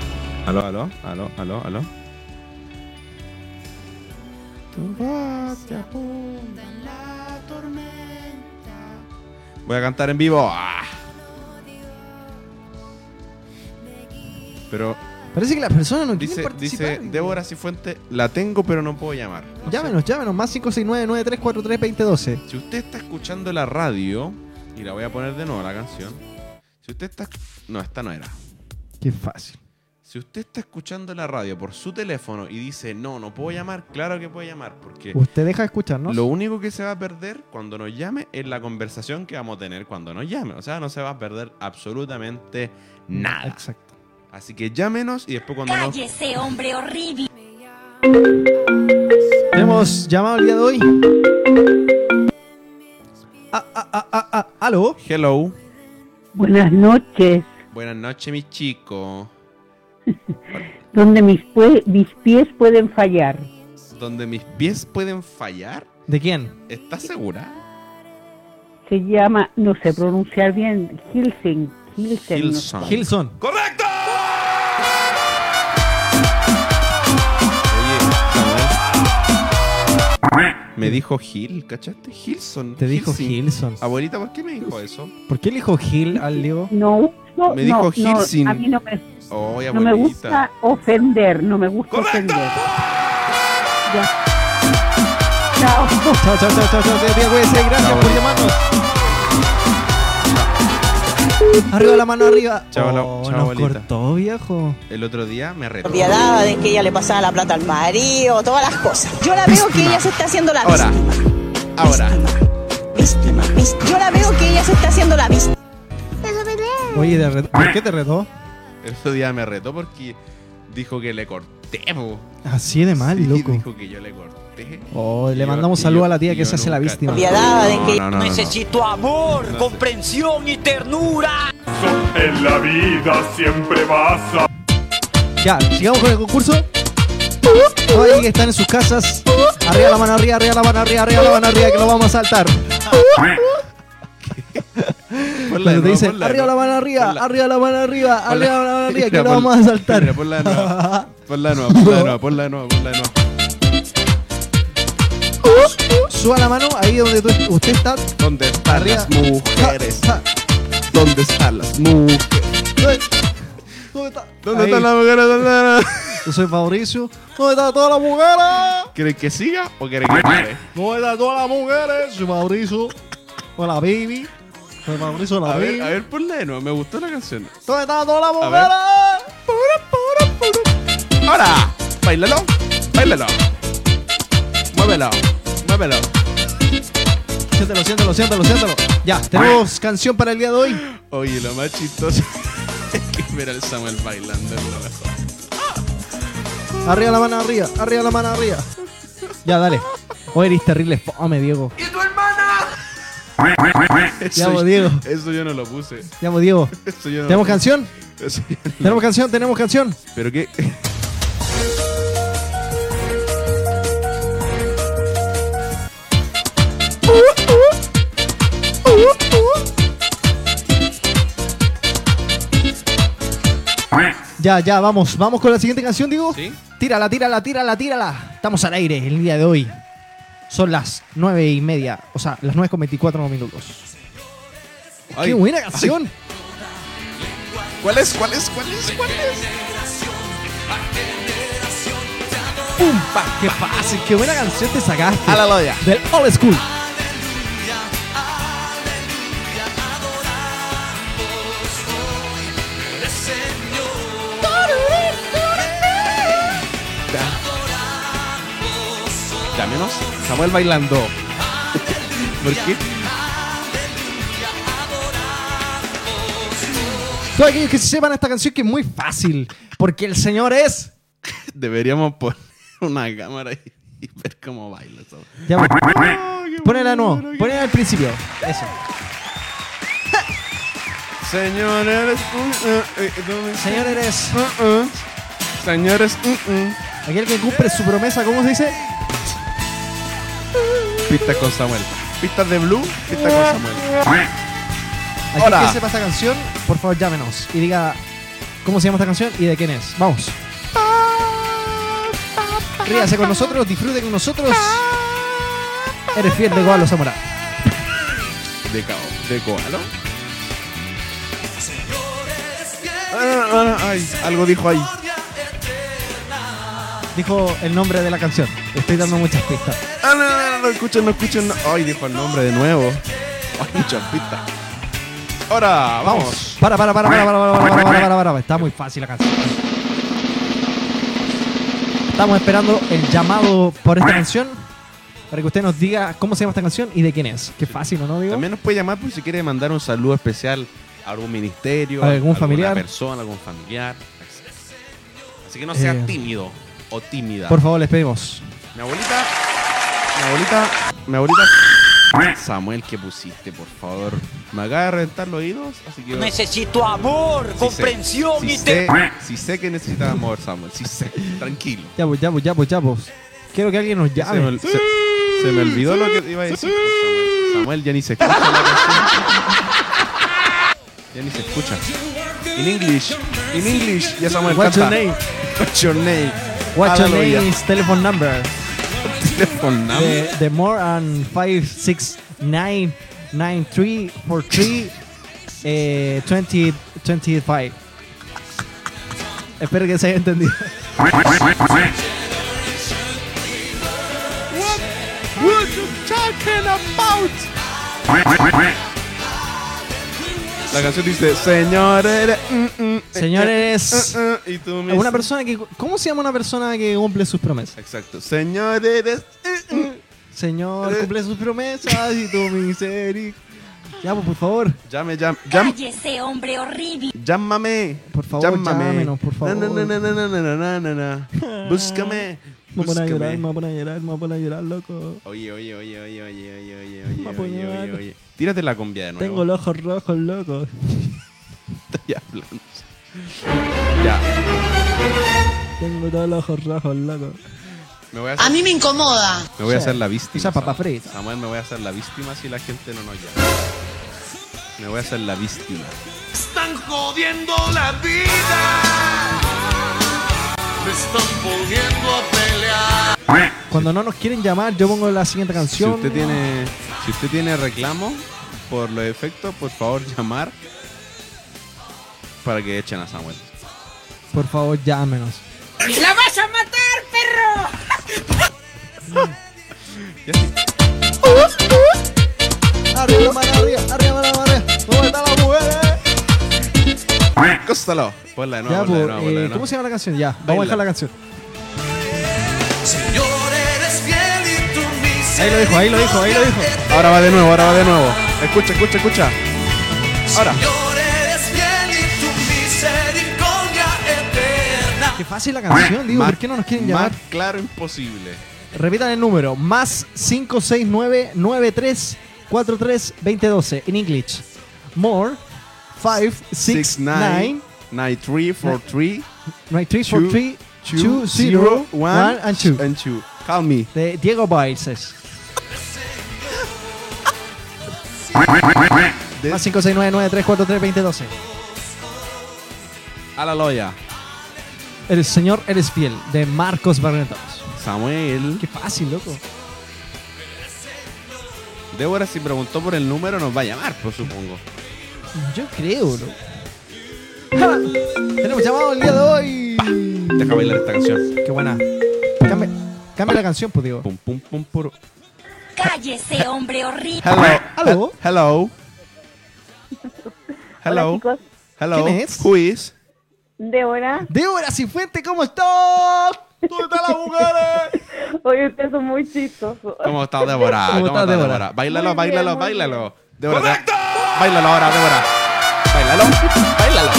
Aló, aló, aló, aló, aló. Tu voz te apunta en la tormenta. Voy a cantar en vivo. ¡Ah! Pero Parece que las personas no dice, quieren participar. dice Débora Cifuente, la tengo pero no puedo llamar. No sé. Llámenos, llámenos, más 569-9343-2012. Si usted está escuchando la radio, y la voy a poner de nuevo la canción. Si usted está. No, esta no era. Qué fácil. Si usted está escuchando la radio por su teléfono y dice, no, no puedo llamar, claro que puede llamar, porque Usted deja de escucharnos. lo único que se va a perder cuando nos llame es la conversación que vamos a tener cuando nos llame. O sea, no se va a perder absolutamente nada. Exacto. Así que llámenos y después cuando nos... Cállese, hombre horrible. Tenemos llamado el día de hoy. Ah, ah, ah, ah, ah, ¿Aló? Hello. Buenas noches. Buenas noches, mi chico. Donde mis, pue- mis pies pueden fallar. Donde mis pies pueden fallar. ¿De quién? ¿Estás segura? Se llama, no sé pronunciar bien, Hilsen. Hilsen. no sé. Hilson. Hilson. ¡Correcto! Me dijo Gil, ¿cachaste? Hilson. Te dijo Hilson. Hilson. Abuelita, ¿por qué me dijo eso? ¿Por qué le dijo Gil al Diego? No, no, Me dijo no, no, a mí no me, Oye, no me gusta ofender, no me gusta ofender. Ya. Chao. Chao, chao, chao. Gracias por llamarnos. Arriba la mano arriba. Chao, Oh, chao, nos abuelita. cortó, viejo. El otro día me retó. propiedad, de que ella le pasaba la plata al marido, todas las cosas. Yo la veo que ella se está haciendo la Ahora, víctima. ahora. Víctima, víctima. Yo la veo que ella se está haciendo la víctima. Oye, ¿de re- ¿por qué te retó? El otro día me retó porque dijo que le corté, po. Así de mal, Sí, loco. Dijo que yo le corté. Oh, le mandamos y saludo yo- a la tía y que se hace la víctima. Propiedad de que No, no, no, no. Necesito amor, comprensión y ternura. En la vida siempre vas a... Ya, sigamos con el concurso. Todos ahí que están en sus casas. Arriba la mano arriba, arriba la mano arriba, arriba la mano arriba, que lo vamos a saltar. *laughs* Ponla Cuando te dicen arriba la mano arriba, arriba la mano arriba, arriba la mano arriba, que lo vamos a saltar. Ponla de nuevo, ponla de nuevo, ponla de nuevo, ponla de nuevo. Suba la mano ahí donde tú- usted está. ¿Dónde están Arriba. las mujeres? Ja, ¿Dónde están las mujeres? ¿Dónde está? ¿Dónde Ahí. están las mujeres? Yo soy Mauricio. ¿Dónde están todas las mujeres? ¿Quieren que siga o quieren que pare? ¿Dónde están todas las mujeres? Soy Mauricio. Hola, baby. Soy Mauricio, la A baby. ver, a ver, de nuevo, me gustó la canción. ¿Dónde están todas las mujeres? ¡Ahora! ¡Bailalo! ¡Bailalo! ¡Muévelo! ¡Muévelo! Siéntelo, siéntelo, siéntelo, siéntelo. Ya, tenemos canción para el día de hoy. Oye, lo más chistoso *laughs* es que ver al Samuel bailando mejor. Arriba la mano arriba, arriba la mano arriba. Ya, dale. Hoy eres terrible fome, Diego. Eso, Ya, pues, Diego. Eso yo no lo puse. Ya, pues, Diego. Eso yo no ¿Tenemos lo puse. canción? Eso yo no- Tenemos canción, tenemos canción. Pero qué. Ya, ya, vamos. Vamos con la siguiente canción, Diego. ¿Sí? Tírala, tírala, tírala, tírala. Estamos al aire el día de hoy. Son las nueve y media. O sea, las nueve con 24 minutos. Ay, ¡Qué buena canción! ¿Cuál es? ¿Cuál es? ¿Cuál es? ¿Cuál es? ¡Pumpa! ¡Qué fácil! ¡Qué buena canción te sacaste! Aleluya. Del Old School. Samuel bailando. ¿Por qué? Todos aquellos que se sepan esta canción que es muy fácil. Porque el señor es. Deberíamos poner una cámara y, y ver cómo baila. eso. Ya, Ponela de nuevo. Ponela al principio. Eso. Señor, eres un. eh. Señor eres. Uh, uh. Señores, uh, uh. Aquel que cumple su promesa, ¿cómo se dice? Pistas con Samuel. Pistas de Blue, pistas con Samuel. Aquí Hola. que sepa esta canción, por favor llámenos y diga cómo se llama esta canción y de quién es. Vamos. Ríase con nosotros, disfrute con nosotros. Eres fiel de Goalo Zamora. De, cao, de koala. Ah, ah, ay, algo dijo ahí. Dijo el nombre de la canción. Estoy dando muchas pistas. Ah, no, no, no, escuchen, no escuchen. no. Ay, dijo el nombre de nuevo. Ay, muchas pistas. Ahora, vamos. Para, para, para, para, para, para, para, para, para, para, para. Está muy fácil la canción. Estamos esperando el llamado por esta canción para que usted nos diga cómo se llama esta canción y de quién es. Qué fácil, ¿o ¿no, digo? También nos puede llamar por si quiere mandar un saludo especial a algún ministerio, ¿A algún alguna familiar? persona, algún familiar. Así que no sea Eh, tímido o tímida. Por favor, les pedimos. Mi abuelita, mi abuelita, mi abuelita. Samuel, ¿qué pusiste, por favor? Me acaba de reventar los oídos, así que. Necesito amor, Sí sé, comprensión sí y sé, te... sí sé que necesitas amor, Samuel. Sí sé, tranquilo. Ya, pues, ya, pues, ya, pues, ya, pues. Quiero que alguien nos Se llame. me, ol- se- se me olvidó lo que iba a decir. pues, Samuel. Samuel ya ni se escucha la canción. Ya ni se escucha. In English, in English. Ya Samuel What's canta. your name? What's your name? What's your name is telephone number? Telephone number. The, the more and 569 9343 eh, 20 25. Espero que se haya entendido. What you talking about? La canción dice, señores, mm, mm, Señores, eh, eh, y tú me una persona que. ¿Cómo se llama una persona que cumple sus promesas? Exacto. Señores, Señor, cumple sus promesas y tu misericordia. Ya, pues, por favor. llame, llame, llame. Cállese, hombre horrible. Llámame. Por favor, llámame. llámenos, por favor. Na, na, na, na, na, na, na, na, na. *laughs* Búscame. Me voy a llorar, me voy a llorar, me voy a llorar, loco. Oye, oye, oye, oye, oye, oye, oye, Me oye, a oye, oye, oye. Tírate la cumbia de nuevo. Tengo los ojos rojos, loco. *laughs* Estoy hablando. Ya. Tengo todos los ojos rojos, loco. Me voy a A hacer, mí me incomoda. me voy a hacer la víctima. Esa papa frita. Samuel, me voy a hacer la víctima si la gente no nos llama. Me voy a hacer la víctima. Están jodiendo la vida. Están poniendo a pelear. Cuando no nos quieren llamar, yo pongo la siguiente Si canción. usted tiene, si usted tiene reclamo por los efectos, por favor *laughs* llamar para que echen a Samuel. Por favor, llámenos. ¡La vas a matar, perro! Arriba mano, arriba, arriba mano, arriba. ¿Cómo están las mujeres? *laughs* Cóstalo. Ponla de nuevo, Ya, ponla de pues, nuevo, ponla de eh, nuevo. ¿cómo se llama la canción? Ya, vamos a dejar la canción. Señor, eres fiel y tu misericordia. Ahí lo dijo, ahí lo dijo, ahí lo dijo. Ahora va de nuevo, ahora va de nuevo. Escucha, escucha, escucha. Ahora. Señor, eres fiel y tu misericordia eterna. Qué fácil la canción, digo, Más- ¿por qué no nos quieren llamar? Más claro imposible. Repitan el número, más 569 93 43 2012 en English. More 569 9343 9343 20 1 and 2 and 2. Call me. de Diego Baices. Más 569 93 43 2012 A la loya. El Señor eres fiel de Marcos Barretos. Samuel. Qué fácil, loco. Débora, si preguntó por el número, nos va a llamar, pues supongo. Yo creo, ¿no? ¡Ja! Tenemos llamado el día de hoy. Deja bailar esta canción. Qué buena. Cambia, cambia la canción, pues digo. Pum, pum, pum. Cállese, hombre horrible. Hello. Hello. He- Hello. Hello. Hola, chicos. Hello. ¿Quién es? Who is? Débora. Débora Cifuente, ¿cómo estás? ¿Dónde están las mujeres? Oye, ustedes son muy chistosos. ¿Cómo estás, Débora? ¿Cómo estás, Débora? Débora? Bailalo, bailalo, bailalo. Débora, te- Bailalo ahora, Débora. Bailalo. Bailalo.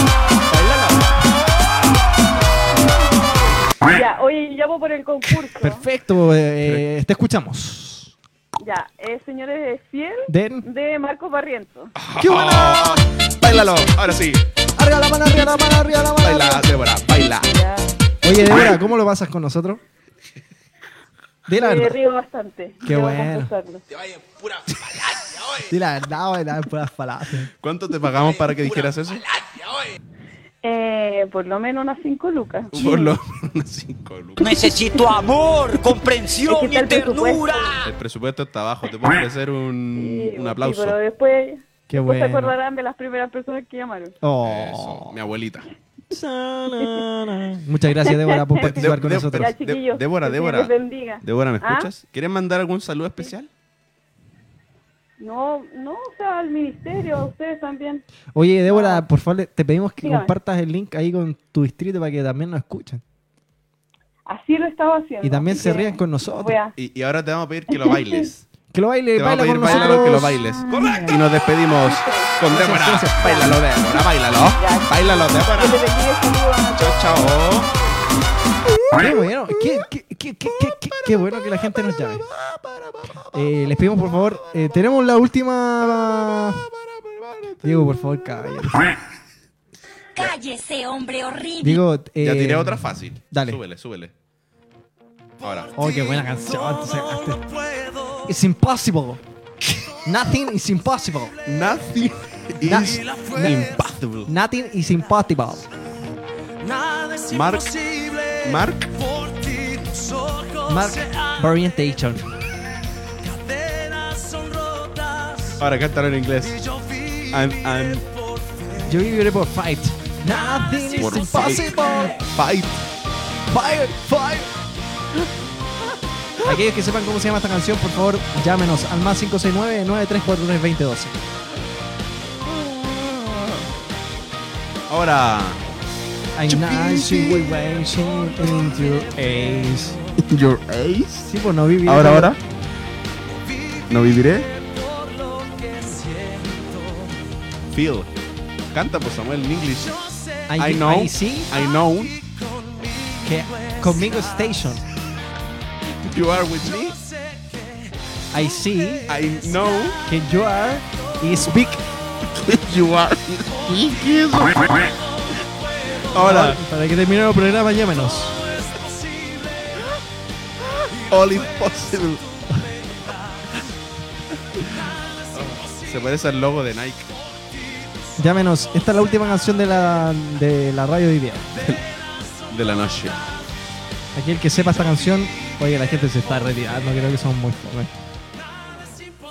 Bailalo. Ya, oye, llamo por el concurso. Perfecto, eh, eh, te escuchamos. Ya, eh, señores de Fiel Den. de Marcos Barrientos. ¡Qué buena! Bailalo. Ahora sí. Arriba la mano, arriba la mano, arriba la mano. Baila. Débora. Baila. Ya, Oye, Débora, ¿cómo lo pasas con nosotros? Dile la me río bastante. Qué debo bueno. confesarlo. Sí, la verdad, güey, nada, puras falacias. ¿Cuánto te pagamos para que dijeras eso? Eh, por lo menos unas 5 lucas. *laughs* Por lo menos cinco lucas. Necesito amor, comprensión y está el presupuesto. ternura. El presupuesto está bajo. Te puedo ofrecer un, Sí, un sí, aplauso. pero después, Qué después se bueno. acordarán de las primeras personas que llamaron. Oh. Eso, mi abuelita. *laughs* Muchas gracias, Débora, por *laughs* participar De- con de- nosotros. Débora, Débora. Débora, ¿me ¿Ah? escuchas? ¿Quieres mandar algún saludo especial? No, no, o sea, al ministerio, a ustedes también. Oye, Débora, por favor, te pedimos que Dígame. compartas el link ahí con tu distrito para que también nos escuchen. Así lo estaba haciendo. Y también se rían con nosotros. a- Y, y ahora te vamos a pedir que lo bailes. *laughs* Que lo baile, Te baila pedir con bailalo, nosotros. que lo bailes. Y nos despedimos con Débora. Bailalo, Débora, bailalo. Bailalo, Débora. Chao, chao. Qué bueno, qué, qué, qué, qué, qué, qué- qué bueno que la gente nos llame. Eh, les pedimos, por favor, eh, tenemos la última... Diego, por favor, caballero. Cállese, hombre horrible. Diego, eh, Ya tiré otra fácil. Dale. Súbele, súbele. Ahora. Oh, qué buena canción. It's impossible. Nothing is impossible. Nothing is impossible. Nothing is impossible. Nada es Mark. imposible. Mark. Mark Orientation. Ahora cántalo en inglés. And, and Yo viviré por fight. Nothing is Por impossible. fight. Fire, fire. *laughs* Aquellos que sepan cómo se llama esta canción, por favor, llámenos al más 569-9343-2012. Ahora. I nice you will waiting in your ace. *laughs* Your ace. Sí, pues no viví. Ahora, ahora. No viviré. Feel. Canta pues Samuel en inglés. I, I know. I see I know. que conmigo station. You are with me. I see I know. que you are y speak. *laughs* You are. *laughs* Ahora. Para que termine el programa, llámenos. All impossible. *laughs* Se parece al logo de Nike. Llámenos. Esta es la última canción de la, de la radio de hoy día. *laughs* De la noche. Aquel que sepa esta canción, oye, la gente se está retirando, creo que son muy fome.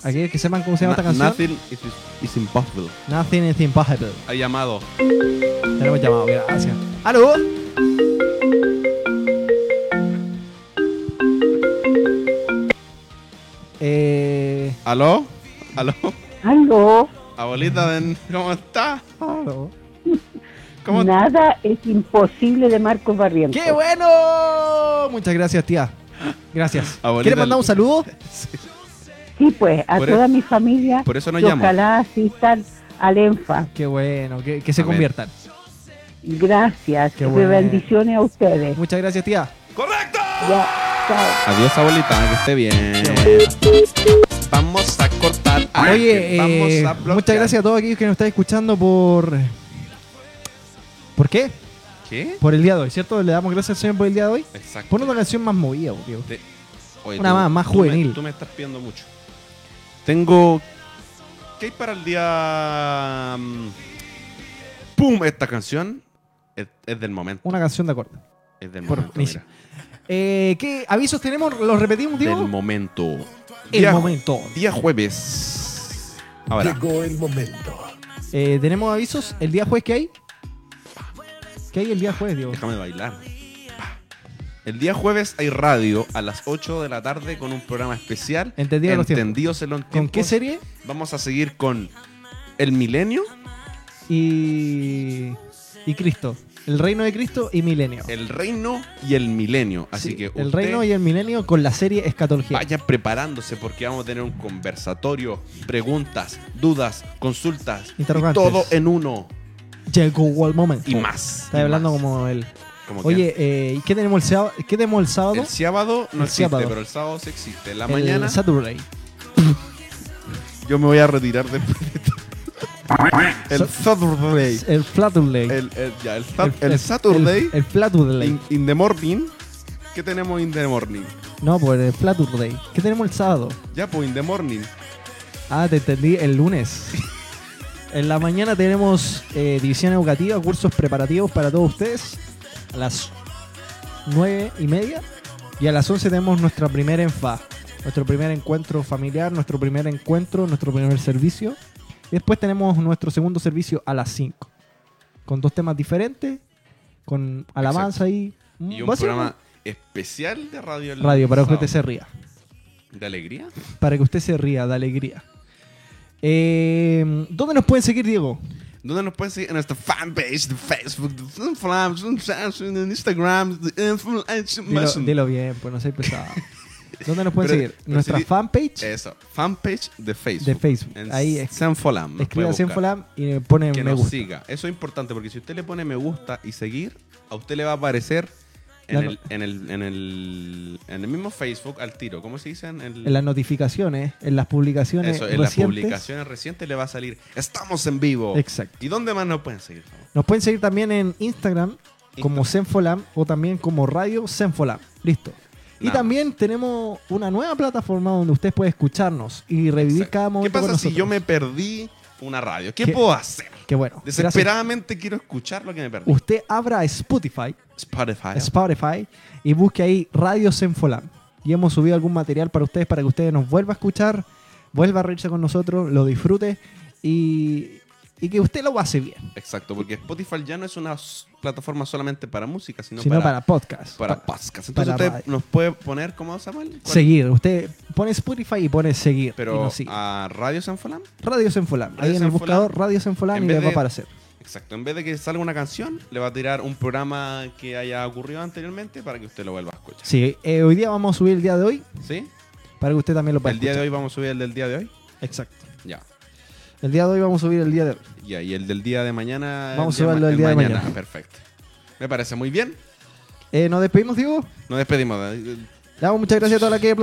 Aquel que sepan cómo se llama esta canción, Nothing is, is impossible. Nothing is impossible. Ha llamado. Tenemos llamado, gracias. ¡Aló! Eh, ¿Aló? ¿Aló? Aló, Abuelita, ¿cómo está? aló. ¿Cómo nada es imposible de Marcos Barrientos. ¡Qué bueno! Muchas gracias, tía. Gracias. *gasps* Abuelita, ¿Quieres mandar un saludo? *laughs* Sí, pues, a Por toda e- mi familia, por eso nos llamo. ojalá asistan al ENFA. Qué bueno, que, que se conviertan. Gracias, Qué bueno. bendiciones a ustedes. Muchas gracias, tía. Ya, chao. Adiós, abuelita, que esté bien. Vamos a cortar. Oye, vamos eh, a muchas gracias a todos aquellos que nos están escuchando por... ¿Por qué? ¿Qué? Por el día de hoy, ¿cierto? Le damos gracias al Señor por el día de hoy. Exacto. Pon una canción más movida, tío. Te- Oye, Una más- más tú me- juvenil. Tú me, estás pidiendo mucho. Tengo. ¿Qué hay para el día. mm, ¡Pum! Esta canción es, es del momento. Una canción de acorde. Es del Por- momento. mira. Eh, ¿Qué avisos tenemos? ¿Los repetimos, Del Diego? momento. El Día- momento. Día jueves. Ahora. Llegó el momento. Eh, ¿Tenemos avisos? ¿El día jueves qué hay? ¿Qué hay el día jueves, Diego? Déjame bailar. El día jueves hay radio a las 8 de la tarde con un programa especial. Entendidos los. Entendidos en los ¿Con qué serie? Vamos a seguir con El Milenio, Y... Y Cristo. El reino de Cristo y Milenio. El Reino y El Milenio. Así Sí, que el reino y el milenio con la serie Escatología. vaya preparándose porque vamos a tener un conversatorio, preguntas, dudas, consultas, y Interrogantes. todo en uno Llegó el momento. y más. Está hablando más. como él. Como que Oye, eh, ¿y qué tenemos el sábado? ¿Qué tenemos el sábado? el sábado no el existe, sábado. pero el sábado sí existe. La El mañana Saturday. yo me voy a retirar después de esto. *laughs* El Saturday. El Saturday. El, el- ya, el, Sat- el Saturday. El, el Saturday. in, in the morning. ¿Qué tenemos in the morning? No, pues el Saturday. ¿Qué tenemos el sábado? Ya, pues in the morning. Ah, te entendí, el lunes. *laughs* En la mañana tenemos eh, división educativa, cursos preparativos para todos ustedes. A las nueve y media. Y a las 11 tenemos nuestra primera enfa. Nuestro primer encuentro familiar, nuestro primer encuentro, nuestro primer servicio. Y después tenemos nuestro segundo servicio a las 5. Con dos temas diferentes. Con alabanza y... Y un programa especial de radio. Radio, para que usted se ría. ¿De alegría? Para que usted se ría de alegría. Eh, ¿Dónde nos pueden seguir, Diego? ¿Dónde nos pueden seguir? En nuestra fanpage de Facebook, de en Instagram, de Dilo, dilo bien, pues no soy pesado. *laughs* ¿Dónde nos pueden Pero- seguir? pero Nuestra si- fanpage Eso, fanpage de Facebook. de Facebook. En Ahí es. Senfolam. Escriba. Senfolam y pone que me nos gusta. siga. Eso es importante porque si usted le pone me gusta y seguir, a usted le va a aparecer en, el, en, el, en, el, en el mismo Facebook al tiro. ¿Cómo se dice? En, el- En las notificaciones, en las publicaciones Eso, en las publicaciones recientes le va a salir. Estamos en vivo. Exacto. ¿Y dónde más nos pueden seguir? Nos pueden seguir también en Instagram como Senfolam o también como Radio Senfolam. Listo. Y Nada también tenemos una nueva plataforma donde usted puede escucharnos y revivir cada ¿Qué momento pasa con si yo me perdí una radio? ¿Qué, ¿Qué? puedo hacer? Qué bueno. Gracias. Desesperadamente quiero escuchar lo que me perdí. Usted abra Spotify, Spotify. Spotify y busque ahí Radio Senfolam. Y hemos subido algún material para ustedes para que ustedes nos vuelva a escuchar, vuelva a reírse con nosotros, lo disfrute y, y que usted lo hace bien. Exacto, porque Spotify ya no es una plataforma solamente para música, sino, Sino para podcast. Para Pa- podcast. Entonces para usted nos puede poner, ¿cómo Samuel? ¿Cuál? Seguir. Usted pone Spotify y pone seguir. Pero sigue. a Radio Sanfolam. Radio Senfolam. Ahí en el Senfolam. buscador Radio Senfolam En y les va a aparecer. Exacto, en vez de que salga una canción, le va a tirar un programa que haya ocurrido anteriormente para que usted lo vuelva a escuchar. Sí, eh, hoy día vamos a subir el día de hoy ¿Sí? para que usted también lo pueda El día de hoy vamos a subir el del día de hoy. Exacto. Ya. El día de hoy vamos a subir el día de hoy. Ya, y el del día de mañana. Vamos a subirlo ma- el día de mañana. Perfecto. Me parece muy bien. Eh, ¿Nos despedimos, Diego? Nos despedimos. Le damos muchas gracias a todas las que,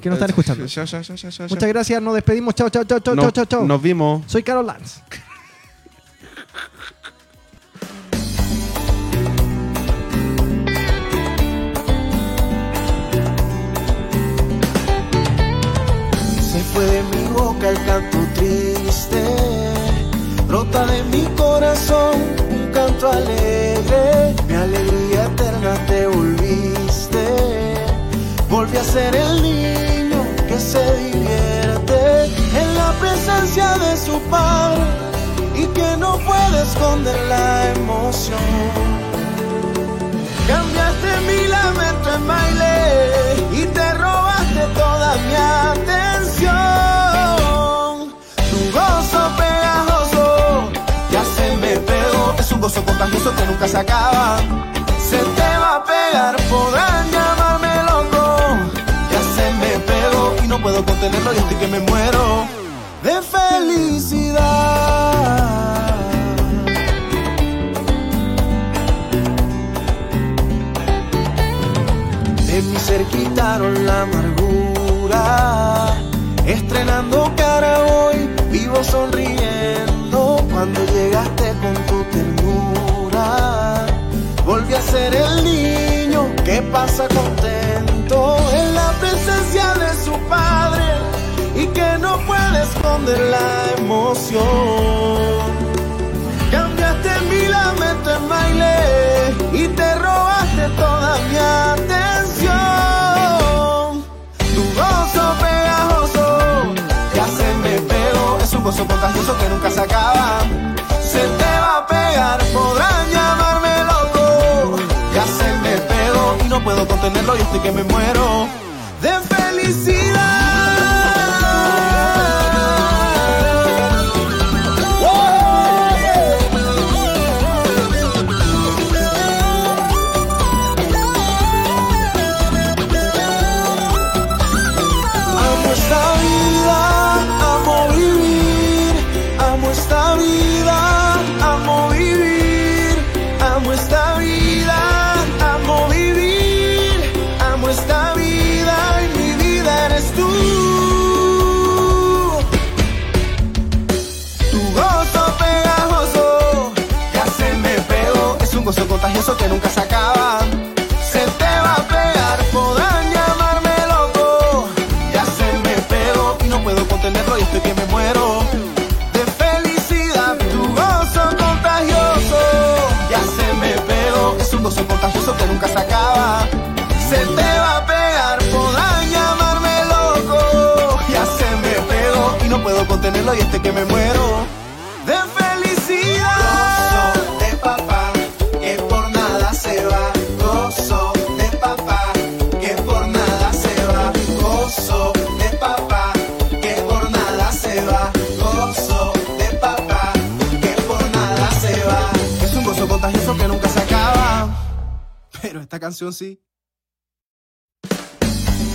que nos están escuchando. Chao, chao, chao, chao, chao. Muchas gracias, nos despedimos. Chao, chao, chao, chao, Nos- chao, chao, chao. Nos vimos. Soy Carol Lance. Se fue de mi boca el canto triste, brota de mi corazón un canto alegre, mi alegría eterna te volviste, volví a ser el niño que se divierte en la presencia de su padre y que no puede esconder la emoción. Que nunca se acaba. Se te va a pegar, podrán llamarme loco. Ya se me pegó y no puedo contenerlo y estoy que me muero de felicidad. De mi ser quitaron la amargura. Estrenando cara hoy, vivo sonriendo. Cuando llegaste ser el niño que pasa contento en la presencia de su padre y que no puede esconder la emoción. Cambiaste mi lamento en baile y te robaste toda mi atención. Tu gozo pegajoso ya se me pegó. Es un gozo contagioso que nunca se acaba. Se te va a pegar, podrán llamarme no puedo contenerlo y estoy que me muero de felicidad. Canción sí.